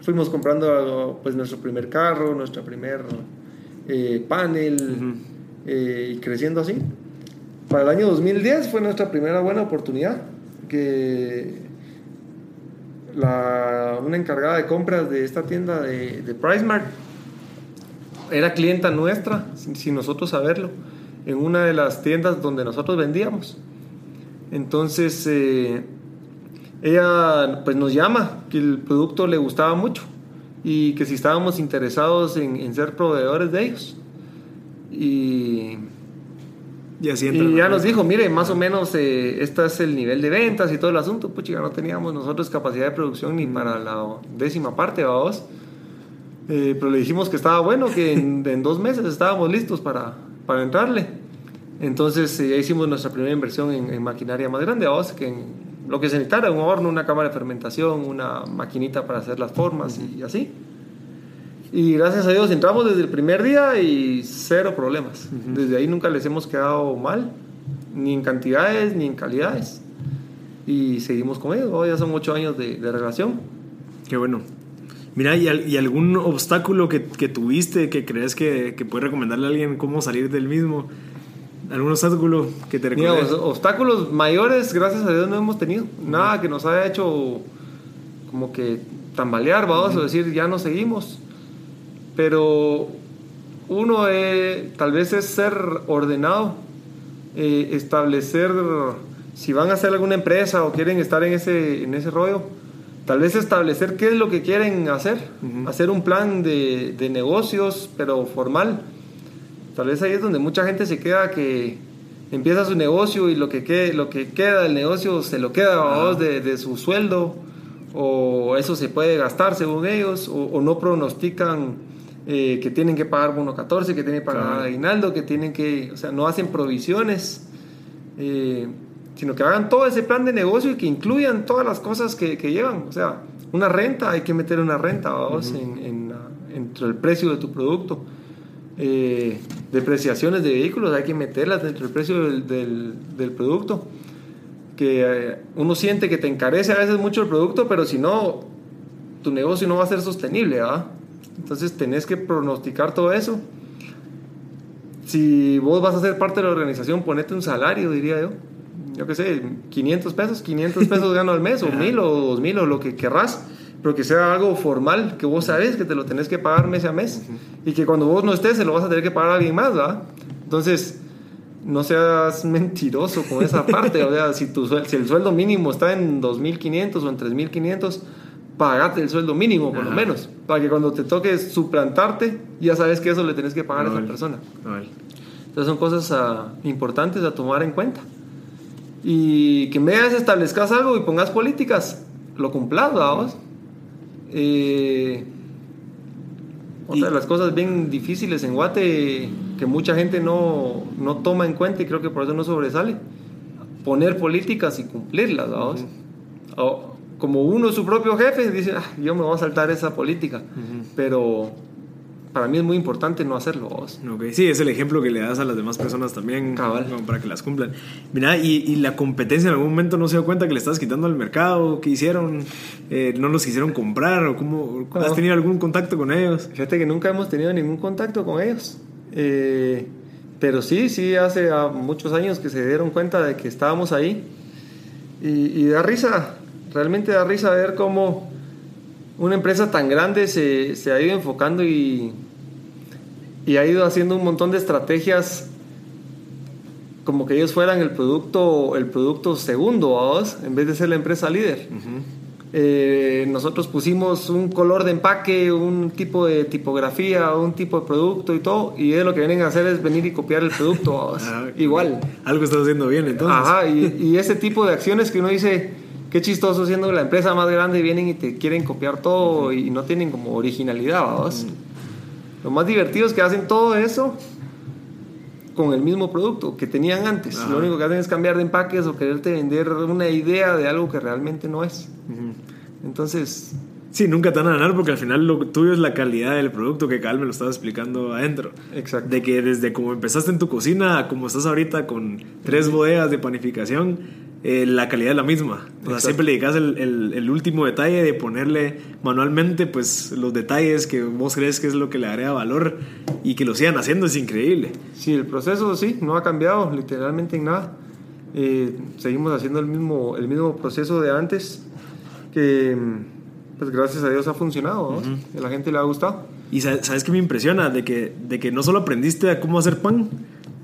Speaker 2: Fuimos comprando pues nuestro primer carro, nuestro primer eh, panel
Speaker 1: Ujú.
Speaker 2: eh, y creciendo así. Para el año 2010 fue nuestra primera buena oportunidad que la, una encargada de compras de esta tienda de, de PriceMart era clienta nuestra, sin, nosotros saberlo, en una de las tiendas donde nosotros vendíamos. Entonces, eh, ella pues nos llama, que el producto le gustaba mucho y que si estábamos interesados en, en ser proveedores de ellos. Y,
Speaker 1: Y así entra.
Speaker 2: y ya nos dijo, mire, más o menos eh, este es el nivel de ventas y todo el asunto. Pues ya no teníamos nosotros capacidad de producción ni para la décima parte, vamos. Eh, pero le dijimos que estaba bueno, que en, en dos meses estábamos listos para, para entrarle. Entonces eh, ya hicimos nuestra primera inversión en, en maquinaria más grande, vamos, que en lo que se necesitara, un horno, una cámara de fermentación, una maquinita para hacer las formas y así. Y gracias a Dios entramos desde el primer día y cero problemas. Desde ahí nunca les hemos quedado mal, ni en cantidades ni en calidades. Y seguimos con ellos, ¿no? ya son ocho años de, de relación.
Speaker 1: Qué bueno. Mira, ¿y, al- y algún obstáculo que, que tuviste que crees que, que puedes recomendarle a alguien cómo salir del mismo? ¿Algún obstáculo que te
Speaker 2: Mira,
Speaker 1: recuerdes?
Speaker 2: os- obstáculos mayores, gracias a Dios, no hemos tenido. Nada que nos haya hecho como que tambalear, vamos a decir, ya no seguimos. Pero uno eh, tal vez es ser ordenado, eh, establecer, si van a hacer alguna empresa o quieren estar en ese, en ese rollo, tal vez establecer qué es lo que quieren hacer, hacer un plan de, de negocios, pero formal. Tal vez ahí es donde mucha gente se queda que empieza su negocio y lo que, quede, lo que queda del negocio se lo queda de, de su sueldo o eso se puede gastar según ellos o, o no pronostican eh, que tienen que pagar bono 14, que tienen que pagar
Speaker 1: Claro.
Speaker 2: aguinaldo, que tienen que, o sea, no hacen provisiones, eh, sino que hagan todo ese plan de negocio y que incluyan todas las cosas que, que llevan. O sea, una renta, hay que meter una renta vamos, en, en, la- entre el precio de tu producto. Eh, depreciaciones de vehículos, hay que meterlas dentro del precio del, del- del producto. Que uno siente que te encarece a veces mucho el producto, pero si no, tu negocio no va a ser sostenible, ¿verdad? Entonces tenés que pronosticar todo eso. Si vos vas a ser parte de la organización, ponete un salario, diría yo. Yo qué sé, 500 pesos, 500 pesos gano al mes, o 1000 o 2000 o lo que querrás, pero que sea algo formal, que vos sabes que te lo tenés que pagar mes a mes y que cuando vos no estés se lo vas a tener que pagar a alguien más, ¿verdad? Entonces, no seas mentiroso con esa parte, o sea, si, tu, si el sueldo mínimo está en 2.500 o en 3.500, pagate el sueldo mínimo por lo menos, para que cuando te toque suplantarte, ya sabes que eso le tenés que pagar a esa persona.
Speaker 1: Cabal.
Speaker 2: Entonces son cosas ah, importantes a tomar en cuenta. Y que de establezcas algo y pongas políticas, lo cumplas, vamos. Eh, otra de las cosas bien difíciles en Guate que mucha gente no, no toma en cuenta y creo que por eso no sobresale. Poner políticas y cumplirlas, vamos. O- como uno su propio jefe, dice, "Ah, yo me voy a saltar esa política. Pero para mí es muy importante no hacerlo. vos.
Speaker 1: Sí, es el ejemplo que le das a las demás personas también
Speaker 2: Cabal.
Speaker 1: como para que las cumplan. Mira, y, y la competencia en algún momento no se dio cuenta que le estabas quitando al mercado, ¿qué hicieron? Eh, ¿No los quisieron comprar? ¿O cómo, ¿Has
Speaker 2: No.
Speaker 1: tenido algún contacto con ellos?
Speaker 2: Fíjate que nunca hemos tenido ningún contacto con ellos. Eh, pero sí, sí, hace ah, muchos años que se dieron cuenta de que estábamos ahí. Y, y da risa, realmente da risa ver cómo una empresa tan grande se, se ha ido enfocando y, y ha ido haciendo un montón de estrategias como que ellos fueran el producto, el producto segundo, ¿vos? en vez de ser la empresa líder. Eh, nosotros pusimos un color de empaque, un tipo de tipografía, un tipo de producto y todo, y ellos lo que vienen a hacer es venir y copiar el producto, ¿vos?
Speaker 1: Ah,
Speaker 2: igual.
Speaker 1: Algo estás haciendo bien, entonces.
Speaker 2: Ajá, y, y ese tipo de acciones que uno dice, qué chistoso siendo la empresa más grande, vienen y te quieren copiar todo y no tienen como originalidad, ¿vos? Lo más divertido es que hacen todo eso con el mismo producto que tenían antes.
Speaker 1: Ajá.
Speaker 2: Lo único que hacen es cambiar de empaques o quererte vender una idea de algo que realmente no es. Entonces,
Speaker 1: Sí, nunca te van a ganar porque al final lo tuyo es la calidad del producto que Cal me lo estaba explicando adentro.
Speaker 2: exacto.
Speaker 1: De que desde como empezaste en tu cocina como estás ahorita con tres bodegas de panificación, eh, la calidad es la misma. O sea,
Speaker 2: Exacto.
Speaker 1: siempre le dedicas el, el- el último detalle de ponerle manualmente pues los detalles que vos crees que es lo que le agrega valor y que lo sigan haciendo es increíble.
Speaker 2: Sí, el proceso sí, no ha cambiado literalmente en nada. Eh, seguimos haciendo el mismo, el mismo proceso de antes que, pues gracias a Dios ha funcionado, a la gente le ha gustado.
Speaker 1: Y sa- sabes que me impresiona de que, de que no solo aprendiste a cómo hacer pan,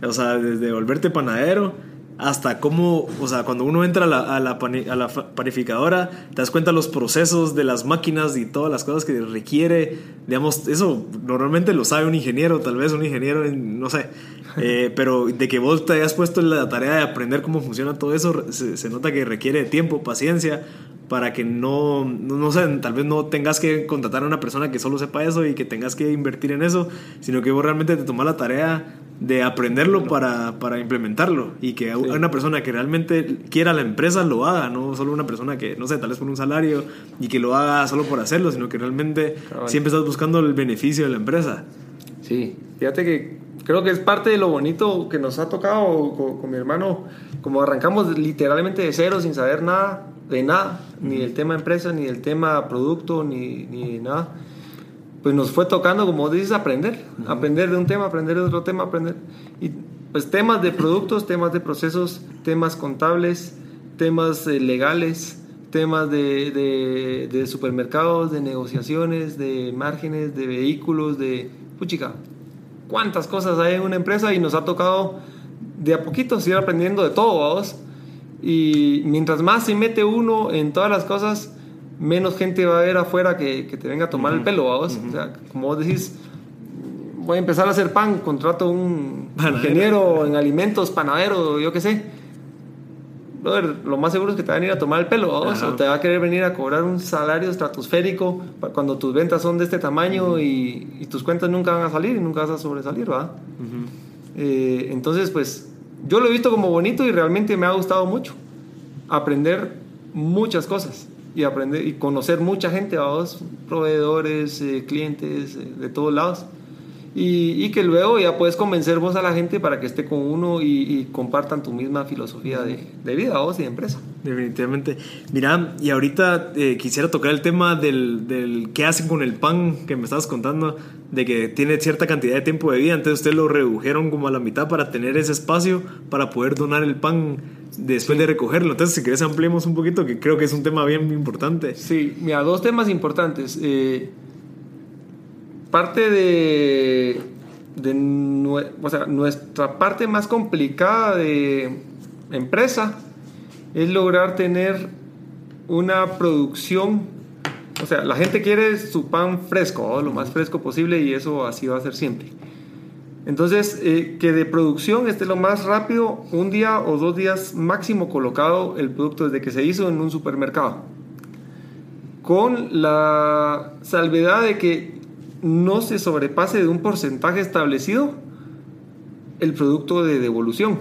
Speaker 1: o sea, desde volverte panadero hasta cómo, o sea, cuando uno entra a la, a la, a la panificadora, te das cuenta los procesos de las máquinas y todas las cosas que requiere, digamos, eso normalmente lo sabe un ingeniero, tal vez un ingeniero, en- no sé, eh, pero de que vos te hayas puesto en la tarea de aprender cómo funciona todo eso, se, se nota que requiere tiempo, paciencia, para que no, no, no sé, tal vez no tengas que contratar a una persona que solo sepa eso y que tengas que invertir en eso, sino que vos realmente te tomas la tarea de aprenderlo para, para implementarlo y que
Speaker 2: Sí.
Speaker 1: una persona que realmente quiera la empresa lo haga, no solo una persona que, no sé, tal vez por un salario y que lo haga solo por hacerlo, sino que realmente
Speaker 2: Cabal.
Speaker 1: siempre estás buscando el beneficio de la empresa.
Speaker 2: Sí, fíjate que creo que es parte de lo bonito que nos ha tocado con, con mi hermano, como arrancamos literalmente de cero sin saber nada, de nada, ni del tema empresa, ni del tema producto, ni, ni nada. Pues nos fue tocando, como dices, aprender, aprender de un tema, aprender de otro tema, aprender. Y pues temas de productos, temas de procesos, temas contables, temas eh, legales, temas de, de, de supermercados, de negociaciones, de márgenes, de vehículos, de... Puchica, cuántas cosas hay en una empresa y nos ha tocado de a poquito ir aprendiendo de todo, vamos. Y mientras más se mete uno en todas las cosas, menos gente va a ver afuera que, que te venga a tomar el pelo, vamos. O sea, como vos decís, voy a empezar a hacer pan, contrato un
Speaker 1: Panadero.
Speaker 2: ingeniero en alimentos, panadero, yo qué sé. Brother, lo más seguro es que te van a ir a tomar el pelo, vamos,
Speaker 1: Ajá.
Speaker 2: o te va a querer venir a cobrar un salario estratosférico cuando tus ventas son de este tamaño y, y tus cuentas nunca van a salir y nunca vas a sobresalir, ¿va? Eh, entonces, pues yo lo he visto como bonito y realmente me ha gustado mucho. Aprender muchas cosas y aprender y conocer mucha gente, vos, proveedores, eh, clientes eh, de todos lados. Y, y que luego ya puedes convencer vos a la gente para que esté con uno y, y compartan tu misma filosofía de, de vida vos y de empresa.
Speaker 1: Definitivamente. Mira, y ahorita eh, quisiera tocar el tema del, del qué hacen con el pan que me estabas contando, de que tiene cierta cantidad de tiempo de vida, entonces ustedes lo redujeron como a la mitad para tener ese espacio para poder donar el pan después de recogerlo. Entonces, si querés ampliemos un poquito, que creo que es un tema bien importante.
Speaker 2: Sí, mira, dos temas importantes. Eh, parte de, de nuestra parte más complicada de empresa es lograr tener una producción. O sea, la gente quiere su pan fresco, ¿no? lo más fresco posible y eso así va a ser siempre. Entonces, eh, que de producción esté lo más rápido, un día o dos días máximo colocado el producto desde que se hizo en un supermercado con la salvedad de que no se sobrepase de un porcentaje establecido el producto de devolución.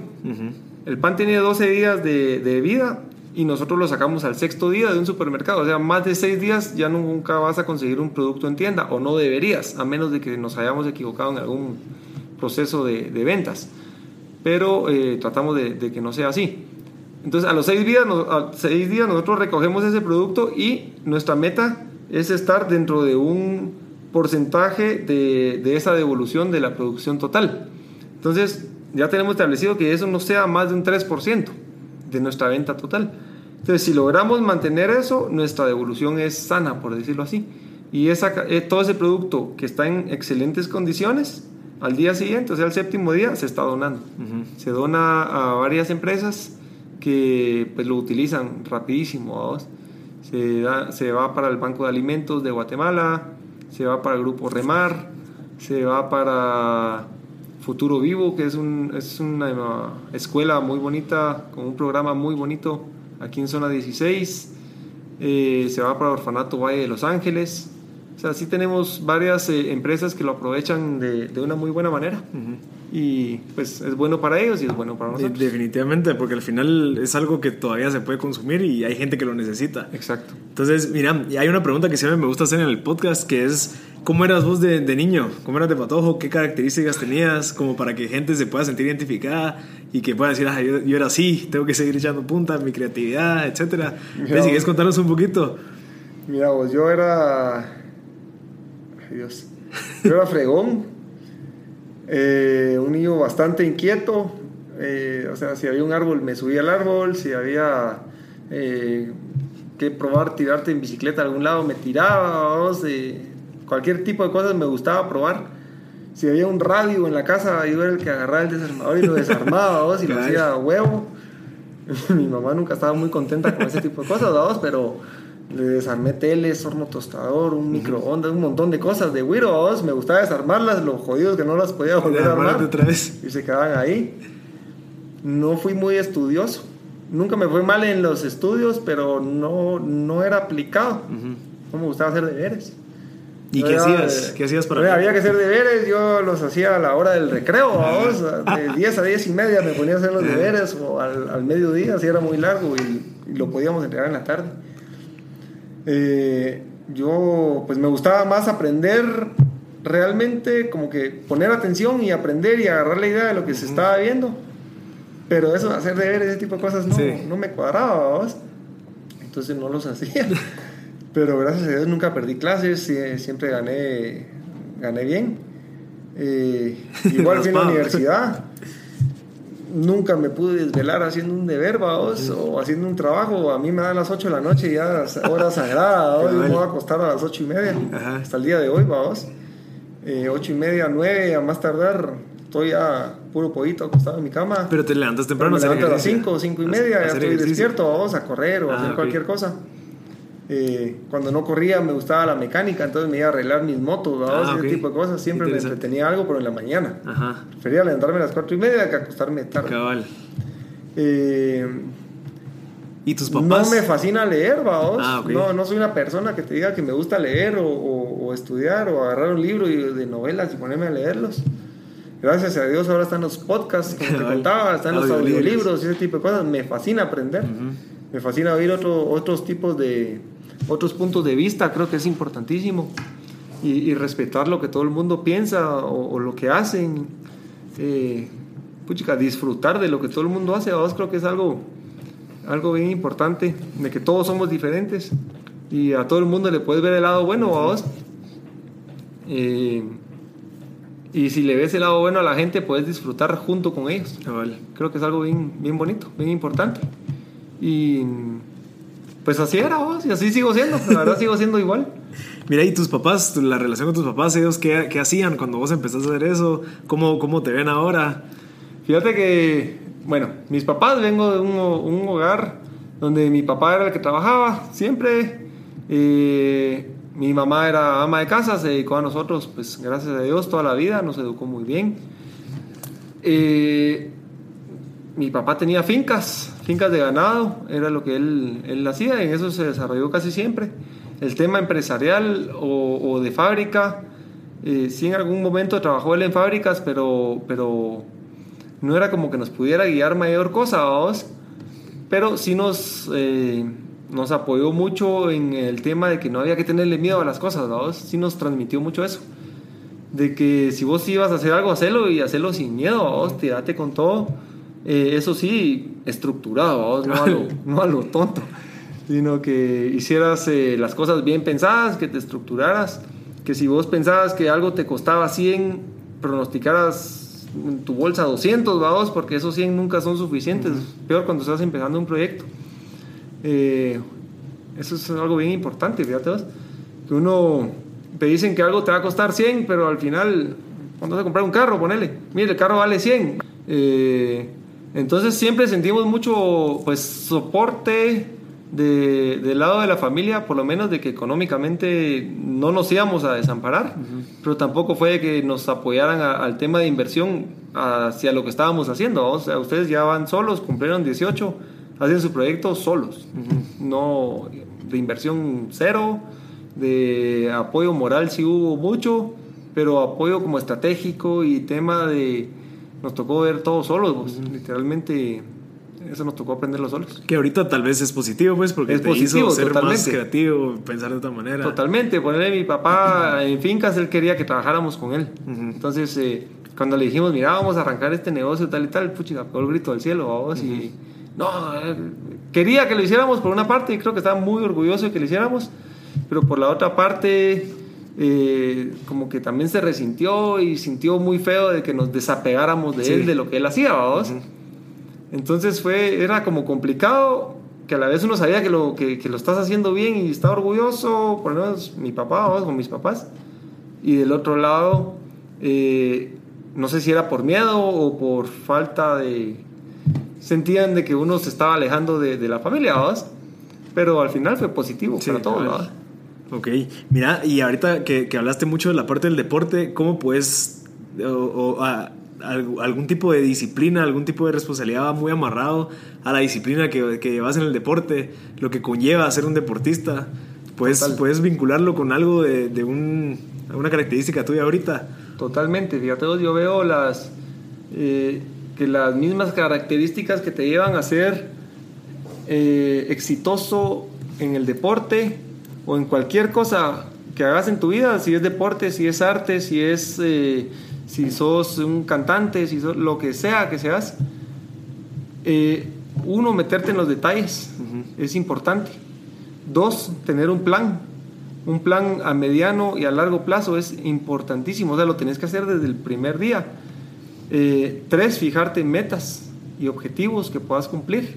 Speaker 2: El pan tiene 12 días de, de vida y nosotros lo sacamos al sexto día de un supermercado. O sea, más de seis días ya nunca vas a conseguir un producto en tienda o no deberías, a menos de que nos hayamos equivocado en algún proceso de, de ventas. Pero eh, tratamos de, de, que no sea así. Entonces, a los seis días, a seis días nosotros recogemos ese producto y nuestra meta es estar dentro de un porcentaje de, de esa devolución de la producción total. Entonces, ya tenemos establecido que eso no sea más de un 3% de nuestra venta total. Entonces, si logramos mantener eso, nuestra devolución es sana, por decirlo así. Y esa, eh, todo ese producto que está en excelentes condiciones, al día siguiente, o sea, el séptimo día, se está donando. Uh -huh. Se dona a varias empresas que pues, lo utilizan rapidísimo. Se, da, se va para el Banco de Alimentos de Guatemala, se va para el Grupo Remar, se va para Futuro Vivo, que es, un, es una escuela muy bonita, con un programa muy bonito aquí en Zona 16. Eh, se va para Orfanato Valle de Los Ángeles. O sea, sí tenemos varias eh, empresas que lo aprovechan de, de, una muy buena manera. Y pues es bueno para ellos y es bueno para nosotros.
Speaker 1: Definitivamente, porque al final es algo que todavía se puede consumir y hay gente que lo necesita.
Speaker 2: Exacto.
Speaker 1: Entonces, mira, hay una pregunta que siempre me gusta hacer en el podcast, que es, ¿cómo eras vos de, de niño? ¿Cómo eras de patojo? ¿Qué características tenías? Como para que gente se pueda sentir identificada y que pueda decir, ah, yo, yo era así, tengo que seguir echando punta, mi creatividad, etc. Mira, si quieres contarnos un poquito.
Speaker 2: Mira vos, yo era... Ay, Dios. Yo era fregón. Eh, un niño bastante inquieto. Eh, o sea, si había un árbol, me subía al árbol. Si había eh, que probar tirarte en bicicleta a algún lado, me tiraba. O sea, cualquier tipo de cosas me gustaba probar. Si había un radio en la casa, yo era el que agarraba el desarmador y lo desarmaba ¿vos? y lo hacía a huevo. Mi mamá nunca estaba muy contenta con ese tipo de cosas, pero le desarmé teles, horno tostador, un microondas, un montón de cosas de Wiros. Me gustaba desarmarlas, los jodidos que no las podía volver a armar.
Speaker 1: Otra vez.
Speaker 2: Y se quedaban ahí. No fui muy estudioso. Nunca me fue mal en los estudios, pero no, no era aplicado. Uh -huh. No me gustaba hacer deberes.
Speaker 1: ¿Y qué hacías? ¿Qué hacías para
Speaker 2: oye, Había que hacer deberes, yo los hacía a la hora del recreo, de 10 a 10 y media me ponía a hacer los deberes, o al, al mediodía, si era muy largo, y, y lo podíamos entregar en la tarde. Eh, yo pues me gustaba más aprender realmente como que poner atención y aprender y agarrar la idea de lo que se estaba viendo. Pero eso de hacer deberes ese tipo de cosas no, sí. no me cuadraba ¿vos? entonces no los hacía. Pero gracias a Dios nunca perdí clases siempre gané gané bien. Eh, igual fui a la universidad nunca me pude desvelar haciendo un deber, vaos, o haciendo un trabajo. A mí me dan las 8 de la noche y ya hora sagrada. Hoy me voy a acostar a las 8 y media, Ajá. hasta el día de hoy, vaos. Eh, 8 y media, 9, a más tardar, estoy ya puro pollito acostado en mi cama.
Speaker 1: Pero te levantas temprano.
Speaker 2: Me levanto a las 5, 5 y media, ya estoy ejercicio. despierto, vamos a correr o ah, hacer okay. cualquier cosa. Eh, cuando no corría me gustaba la mecánica, entonces me iba a arreglar mis motos, ah, ese okay. tipo de cosas. Siempre me entretenía algo, pero en la mañana.
Speaker 1: Ajá.
Speaker 2: Prefería levantarme a las cuatro y media que acostarme tarde.
Speaker 1: Cabal.
Speaker 2: Eh,
Speaker 1: ¿Y tus papás?
Speaker 2: No me fascina leer, vaos.
Speaker 1: Ah, okay.
Speaker 2: no, no soy una persona que te diga que me gusta leer o, o, o estudiar o agarrar un libro de novelas y ponerme a leerlos. Gracias a Dios ahora están los podcasts, como te contaba, están los audiolibros y ese tipo de cosas. Me fascina aprender. Uh -huh. Me fascina oír otro, otros tipos de, otros puntos de vista, creo que es importantísimo. Y, y respetar lo que todo el mundo piensa o, o lo que hacen. Eh, puchica, disfrutar de lo que todo el mundo hace, a vos creo que es algo, algo bien importante, de que todos somos diferentes y a todo el mundo le puedes ver el lado bueno a vos. Eh, y si le ves el lado bueno a la gente, puedes disfrutar junto con ellos.
Speaker 1: Ah, vale.
Speaker 2: Creo que es algo bien, bien bonito, bien importante. Y pues así era vos, y así sigo siendo, la verdad sigo siendo igual.
Speaker 1: Mira, ¿y tus papás, la relación con tus papás, ellos qué, qué hacían cuando vos empezaste a hacer eso? ¿Cómo, ¿Cómo te ven ahora?
Speaker 2: Fíjate que, bueno, mis papás, vengo de un, un hogar donde mi papá era el que trabajaba siempre. Eh, mi mamá era ama de casa, se dedicó a nosotros, pues gracias a Dios, toda la vida, nos educó muy bien. Eh, mi papá tenía fincas, fincas de ganado, era lo que él, él hacía, en eso se desarrolló casi siempre. El tema empresarial o, de fábrica, eh, sí en algún momento trabajó él en fábricas, pero, pero no era como que nos pudiera guiar mayor cosa, vamos. pero sí nos, eh, nos apoyó mucho en el tema de que no había que tenerle miedo a las cosas, ¿no? Sí nos transmitió mucho eso. De que si vos ibas a hacer algo, hacelo y hacerlo sin miedo, vos, tirate con todo. Eh, eso sí, estructurado. No, a lo, no a lo tonto, sino que hicieras eh, las cosas bien pensadas, que te estructuraras, que si vos pensabas que algo te costaba 100, pronosticaras en tu bolsa 200, vamos, porque esos 100 nunca son suficientes, peor cuando estás empezando un proyecto. Eh, eso es algo bien importante, fíjate vos, que uno te dicen que algo te va a costar 100, pero al final, cuando vas a comprar un carro, ponele, mire, el carro vale 100. Eh, entonces siempre sentimos mucho pues soporte de, del lado de la familia, por lo menos de que económicamente no nos íbamos a desamparar, pero tampoco fue que nos apoyaran a- al tema de inversión hacia lo que estábamos haciendo. O sea, ustedes ya van solos, cumplieron 18, hacen su proyecto solos, no de inversión cero, de apoyo moral sí hubo mucho, pero apoyo como estratégico y tema de... Nos tocó ver todos solos, pues, literalmente eso nos tocó aprenderlo solos.
Speaker 1: Que ahorita tal vez es positivo, pues, porque
Speaker 2: Es
Speaker 1: te
Speaker 2: positivo,
Speaker 1: hizo ser más creativo, pensar de otra manera.
Speaker 2: Totalmente, ponerle mi papá en fincas, él quería que trabajáramos con él. Entonces, eh, cuando le dijimos, mira, vamos a arrancar este negocio tal y tal, puchica, pegó el grito del cielo, vamos, y no, eh, quería que lo hiciéramos por una parte y creo que estaba muy orgulloso de que lo hiciéramos, pero por la otra parte, eh, como que también se resintió y sintió muy feo de que nos desapegáramos de
Speaker 1: Sí.
Speaker 2: él, de lo que él hacía, vamos. Entonces fue, era como complicado, que a la vez uno sabía que lo, que, que lo estás haciendo bien y está orgulloso, por lo menos mi papá o con mis papás. Y del otro lado, eh, no sé si era por miedo o por falta de... Sentían de que uno se estaba alejando de, de la familia, ¿vas? Pero al final fue positivo
Speaker 1: Sí,
Speaker 2: para todos.
Speaker 1: Ok, mira, y ahorita que, que hablaste mucho de la parte del deporte, ¿cómo puedes, o, o, a- alg- algún tipo de disciplina, algún tipo de responsabilidad va muy amarrado a la disciplina que, que llevas en el deporte, lo que conlleva ser un deportista? Puedes,
Speaker 2: Total.
Speaker 1: puedes vincularlo con algo de, de un, una característica tuya ahorita.
Speaker 2: Totalmente, fíjate, vos, yo veo las eh, que las mismas características que te llevan a ser eh, exitoso en el deporte o en cualquier cosa que hagas en tu vida, si es deporte, si es arte, si es eh, si sos un cantante, si sos lo que sea que seas, eh, uno meterte en los detalles es importante. Dos, tener un plan. Un plan a mediano y a largo plazo es importantísimo. O sea, lo tenés que hacer desde el primer día. Eh, tres, fijarte metas y objetivos que puedas cumplir.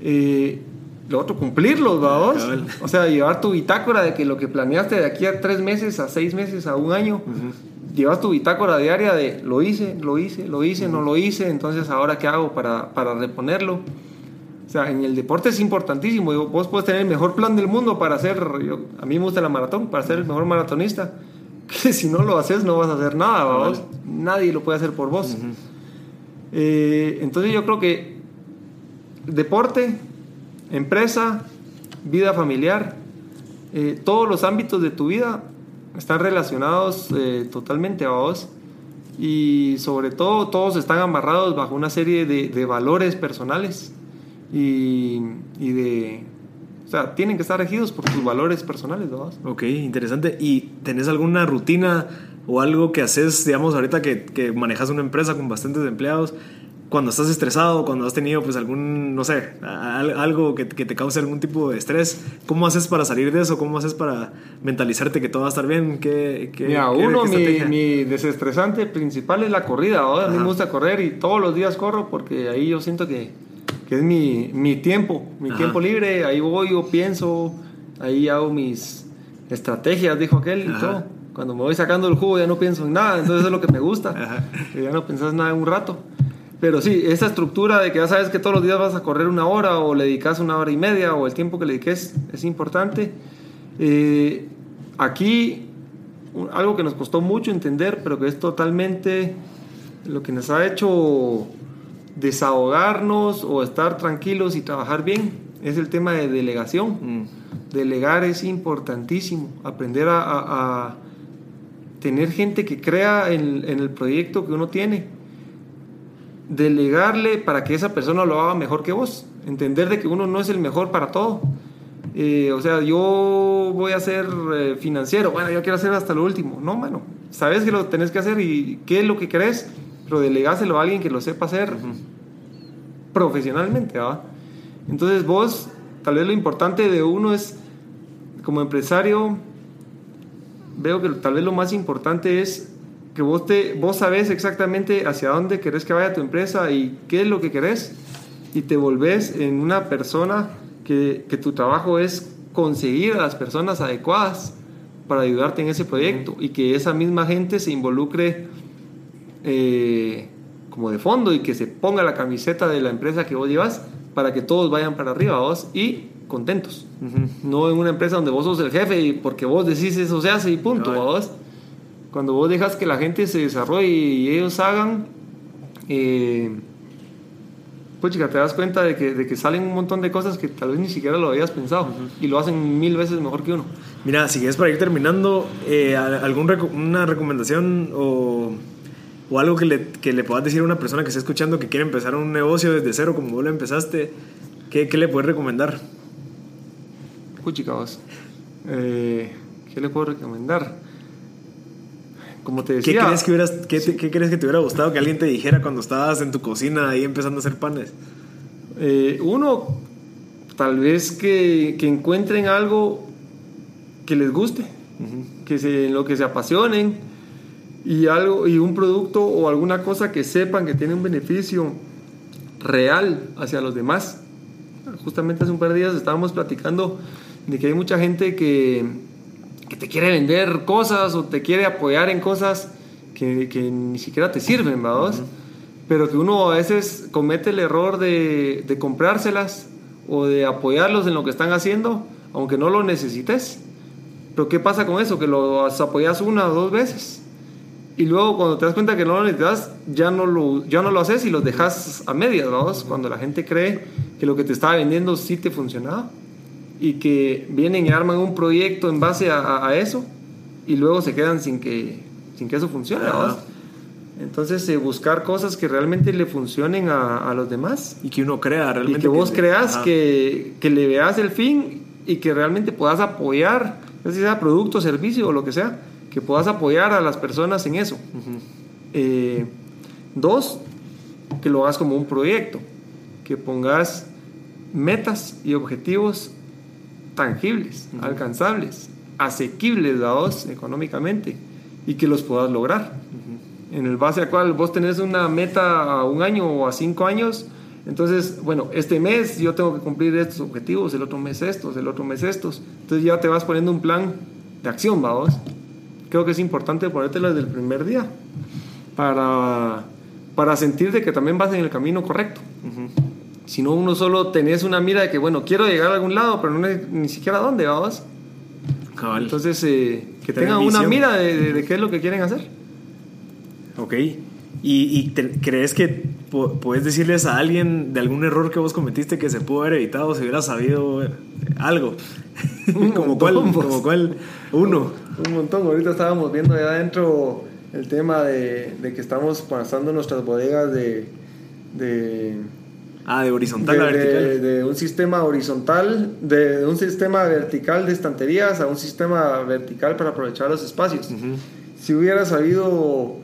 Speaker 2: Eh, lo otro, cumplirlos, ¿va vos?
Speaker 1: Cabal.
Speaker 2: O sea, llevar tu bitácora de que lo que planeaste de aquí a tres meses, a seis meses, a un año, llevas tu bitácora diaria de lo hice, lo hice, lo hice, no lo hice, entonces ahora qué hago para, para reponerlo. O sea, en el deporte es importantísimo. Vos puedes tener el mejor plan del mundo para ser, yo- a mí me gusta la maratón, para ser el mejor maratonista. Que si no lo haces no vas a hacer nada, ¿va vos? Nadie lo puede hacer por vos. Eh, entonces yo creo que deporte, empresa, vida familiar, eh, todos los ámbitos de tu vida están relacionados eh, totalmente a vos y sobre todo todos están amarrados bajo una serie de, de valores personales y, y de... O sea, tienen que estar regidos por tus valores personales, ¿no?
Speaker 1: Ok, interesante. ¿Y tenés alguna rutina o algo que haces, digamos, ahorita que, que manejas una empresa con bastantes empleados? Cuando estás estresado, cuando has tenido pues algún, no sé, algo que, que te cause algún tipo de estrés, ¿cómo haces para salir de eso? ¿Cómo haces para mentalizarte que todo va a estar bien? ¿Qué, qué,
Speaker 2: Mira,
Speaker 1: qué-
Speaker 2: uno, mi, desestresante principal es la corrida. A mí me gusta correr y todos los días corro porque ahí yo siento que, que es mi, mi tiempo, mi
Speaker 1: Ajá.
Speaker 2: tiempo libre. Ahí voy, yo pienso, ahí hago mis estrategias, dijo aquel y todo. Cuando me voy sacando el jugo ya no pienso en nada, entonces es lo que me gusta. Ya no pensás nada en un rato. Pero sí, esa estructura de que ya sabes que todos los días vas a correr una hora o le dedicas una hora y media o el tiempo que le dediques es importante. Eh, aquí, algo que nos costó mucho entender, pero que es totalmente lo que nos ha hecho desahogarnos o estar tranquilos y trabajar bien, es el tema de delegación.
Speaker 1: Mm,
Speaker 2: Delegar es importantísimo, aprender a, a- a tener gente que crea en, en el proyecto que uno tiene. Delegarle para que esa persona lo haga mejor que vos. Entender de que uno no es el mejor para todo. Eh, o sea, yo voy a ser eh, financiero, bueno, yo quiero hacer hasta lo último. No, mano, sabes que lo tenés que hacer y qué es lo que querés, pero delegáselo a alguien que lo sepa hacer profesionalmente, ¿va? Entonces vos, tal vez lo importante de uno es, como empresario, veo que tal vez lo más importante es que vos, te, vos sabes exactamente hacia dónde querés que vaya tu empresa y qué es lo que querés y te volvés en una persona que, que tu trabajo es conseguir a las personas adecuadas para ayudarte en ese proyecto y que esa misma gente se involucre eh, como de fondo y que se ponga la camiseta de la empresa que vos llevas para que todos vayan para arriba vos y contentos. No en una empresa donde vos sos el jefe y porque vos decís eso se hace y punto, vos. Cuando vos dejas que la gente se desarrolle y ellos hagan, eh, pues chica, te das cuenta de que, de que salen un montón de cosas que tal vez ni siquiera lo habías pensado y lo hacen mil veces mejor que uno.
Speaker 1: Mira, si quieres para ir terminando, eh, ¿alguna recomendación o, o algo que le, que le, puedas decir a una persona que está escuchando que quiere empezar un negocio desde cero como vos lo empezaste? ¿Qué, qué le puedes recomendar?
Speaker 2: Puchica, vos. Eh, ¿Qué le puedo recomendar? Como te decía.
Speaker 1: ¿Qué crees, que hubieras, qué, ¿Qué crees que te hubiera gustado que alguien te dijera cuando estabas en tu cocina ahí empezando a hacer panes?
Speaker 2: Eh, uno, tal vez que, que, encuentren algo que les guste, que se, en lo que se apasionen y, algo, y un producto o alguna cosa que sepan que tiene un beneficio real hacia los demás. Justamente hace un par de días estábamos platicando de que hay mucha gente que que te quiere vender cosas o te quiere apoyar en cosas que, que ni siquiera te sirven, ¿vamos? Pero que uno a veces comete el error de, de, comprárselas o de apoyarlos en lo que están haciendo, aunque no lo necesites. Pero ¿qué pasa con eso? Que lo apoyas una o dos veces. Y luego cuando te das cuenta que no lo necesitas, ya no lo, ya no lo haces y lo dejas a medias, ¿vamos? Cuando la gente cree que lo que te estaba vendiendo sí te funcionaba y que vienen y arman un proyecto en base a, eso y luego se quedan sin que, sin que eso funcione. Entonces, eh, buscar cosas que realmente le funcionen a, a, los demás.
Speaker 1: Y que uno crea realmente.
Speaker 2: Y que vos creas que, que, le veas el fin y que realmente puedas apoyar, ya sea producto, servicio o lo que sea, que puedas apoyar a las personas en eso. Eh, dos, que lo hagas como un proyecto, que pongas metas y objetivos tangibles, alcanzables, asequibles a vos económicamente y que los puedas lograr. En el base a cual vos tenés una meta a un año o a cinco años, entonces, bueno, este mes yo tengo que cumplir estos objetivos, el otro mes estos, el otro mes estos. Entonces ya te vas poniendo un plan de acción, vamos. Creo que es importante ponértelo desde el primer día para, para sentirte que también vas en el camino correcto no uno solo tenés una mira de que, bueno, quiero llegar a algún lado, pero no ni siquiera a dónde, vamos. Entonces, eh, que tengan una mira de, qué es lo que quieren hacer.
Speaker 1: Ok. ¿Y, crees que puedes decirles a alguien de algún error que vos cometiste que se pudo haber evitado si hubieras sabido algo? como, cuál, como cuál, uno.
Speaker 2: Un montón. Ahorita estábamos viendo allá adentro el tema de, que estamos pasando nuestras bodegas de
Speaker 1: Ah, de horizontal
Speaker 2: de,
Speaker 1: a vertical.
Speaker 2: De, un sistema horizontal, de, un sistema vertical de estanterías a un sistema vertical para aprovechar los espacios. Si hubiera sabido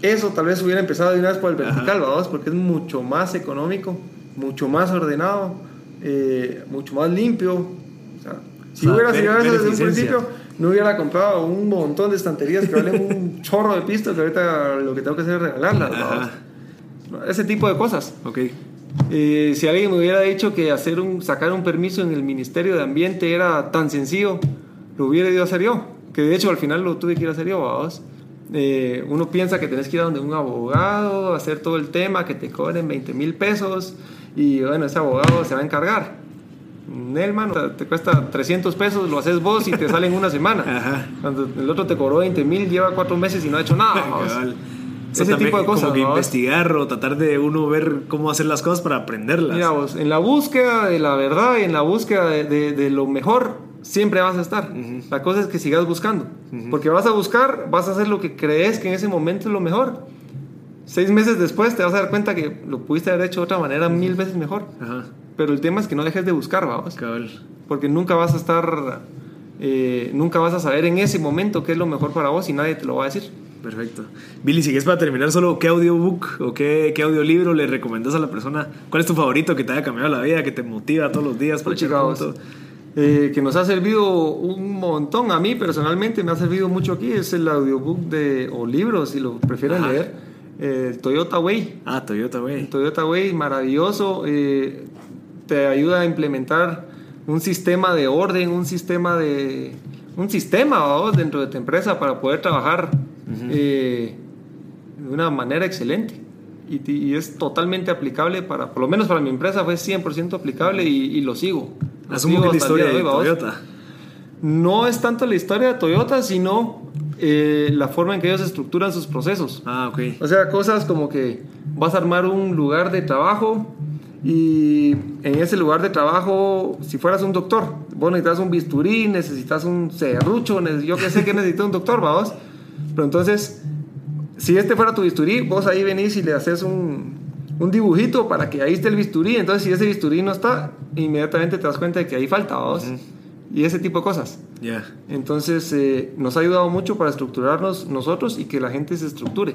Speaker 2: eso, tal vez hubiera empezado de una vez por el vertical, vamos, porque es mucho más económico, mucho más ordenado, eh, mucho más limpio. si hubiera llegado desde un principio, no hubiera comprado un montón de estanterías que valen un chorro de pistas que ahorita lo que tengo que hacer es regalarlas. Ese tipo de cosas.
Speaker 1: Ok.
Speaker 2: Eh, si alguien me hubiera dicho que hacer un, sacar un permiso en el Ministerio de Ambiente era tan sencillo, lo hubiera ido a hacer yo. Que de hecho al final lo tuve que ir a hacer yo, vamos. Eh, uno piensa que tenés que ir a donde un abogado, hacer todo el tema, que te cobren 20 mil pesos y bueno, ese abogado se va a encargar. Nelman, te cuesta 300 pesos, lo haces vos y te sale en una semana. Cuando el otro te cobró 20 mil, lleva cuatro meses y no ha hecho nada.
Speaker 1: ese tipo de cosas. Como que investigar o tratar de uno ver cómo hacer las cosas para aprenderlas.
Speaker 2: Mira vos, en la búsqueda de la verdad y en la búsqueda de, de, lo mejor, siempre vas a estar. La cosa es que sigas buscando. Porque vas a buscar, vas a hacer lo que crees que en ese momento es lo mejor. Seis meses después te vas a dar cuenta que lo pudiste haber hecho de otra manera mil veces mejor. pero el tema es que no dejes de buscar, vamos. Porque nunca vas a estar, eh, nunca vas a saber en ese momento qué es lo mejor para vos y nadie te lo va a decir.
Speaker 1: Perfecto. Billy, si quieres para terminar, solo qué audiobook o qué, qué audiolibro le recomiendas a la persona. ¿Cuál es tu favorito que te haya cambiado la vida, que te motiva todos los días para punto?
Speaker 2: Eh, que nos ha servido un montón. A mí personalmente me ha servido mucho aquí. Es el audiobook de, o libro, si lo prefieren
Speaker 1: Ajá.
Speaker 2: leer. eh, Toyota Way.
Speaker 1: Ah, Toyota, güey.
Speaker 2: Toyota Way, maravilloso. eh, te ayuda a implementar un sistema de orden, un sistema de. Un sistema dentro de tu empresa para poder trabajar eh, de una manera excelente. Y, y es totalmente aplicable para, por lo menos para mi empresa, fue 100% aplicable y, y lo sigo. Lo
Speaker 1: Asumo
Speaker 2: sigo
Speaker 1: que la historia de
Speaker 2: hoy.
Speaker 1: Toyota.
Speaker 2: No es tanto la historia de Toyota, sino eh, la forma en que ellos estructuran sus procesos.
Speaker 1: Ah, ok.
Speaker 2: O sea, cosas como que vas a armar un lugar de trabajo y en ese lugar de trabajo, si fueras un doctor, vos necesitas un bisturí, necesitas un serrucho, yo que sé que necesitas un doctor, vamos. Pero entonces, si este fuera tu bisturí, vos ahí venís y le haces un, un dibujito para que ahí esté el bisturí. Entonces, si ese bisturí no está, inmediatamente te das cuenta de que ahí falta, vamos. Y ese tipo de cosas.
Speaker 1: Ya.
Speaker 2: Entonces, eh, nos ha ayudado mucho para estructurarnos nosotros y que la gente se estructure.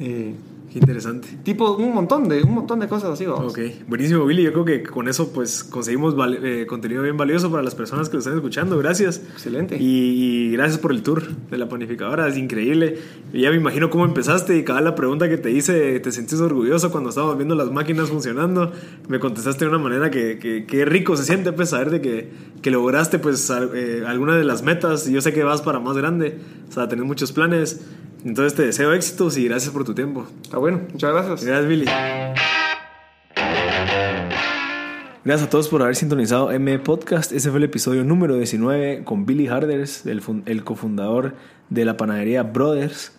Speaker 2: Eh,
Speaker 1: Qué interesante.
Speaker 2: tipo, un montón de, un montón de cosas así, vamos.
Speaker 1: Ok, buenísimo Billy, yo creo que con eso pues conseguimos eh, contenido bien valioso para las personas que lo están escuchando, gracias.
Speaker 2: Excelente.
Speaker 1: Y, y gracias por el tour de la panificadora, es increíble. Y ya me imagino cómo empezaste y cada la pregunta que te hice, ¿te sentís orgulloso cuando estábamos viendo las máquinas funcionando? Me contestaste de una manera que, que, que rico se siente pues saber de que, que lograste pues al- eh, alguna de las metas yo sé que vas para más grande, o sea, tenés muchos planes. Entonces te deseo éxitos y gracias por tu tiempo.
Speaker 2: Bueno, muchas gracias.
Speaker 1: Gracias, Billy. Gracias a todos por haber sintonizado M Podcast. Ese fue el episodio número 19 con Billy Harders, el, el cofundador de la panadería Brothers.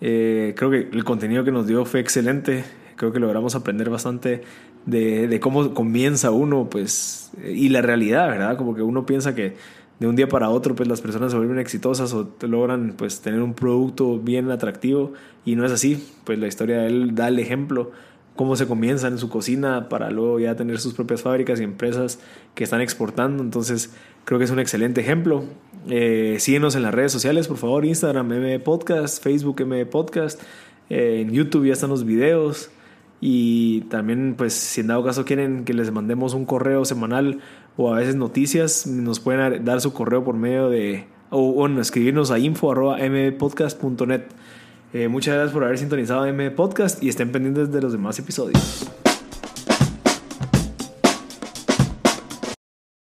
Speaker 1: Eh, creo que el contenido que nos dio fue excelente. Creo que logramos aprender bastante de, de cómo comienza uno, pues, y la realidad, ¿verdad? Como que uno piensa que de un día para otro, pues, las personas se vuelven exitosas o logran, pues, tener un producto bien atractivo y no es así. Pues la historia de él da el ejemplo cómo se comienza en su cocina para luego ya tener sus propias fábricas y empresas que están exportando. Entonces, creo que es un excelente ejemplo. Eh, síguenos en las redes sociales, por favor, Instagram, M Podcast, Facebook, M Podcast. Eh, en YouTube ya están los videos. Y también, pues, si en dado caso quieren que les mandemos un correo semanal o a veces noticias, nos pueden dar su correo por medio de, o bueno, escribirnos a info.mpodcast.net. Eh, muchas gracias por haber sintonizado M Podcast y estén pendientes de los demás episodios.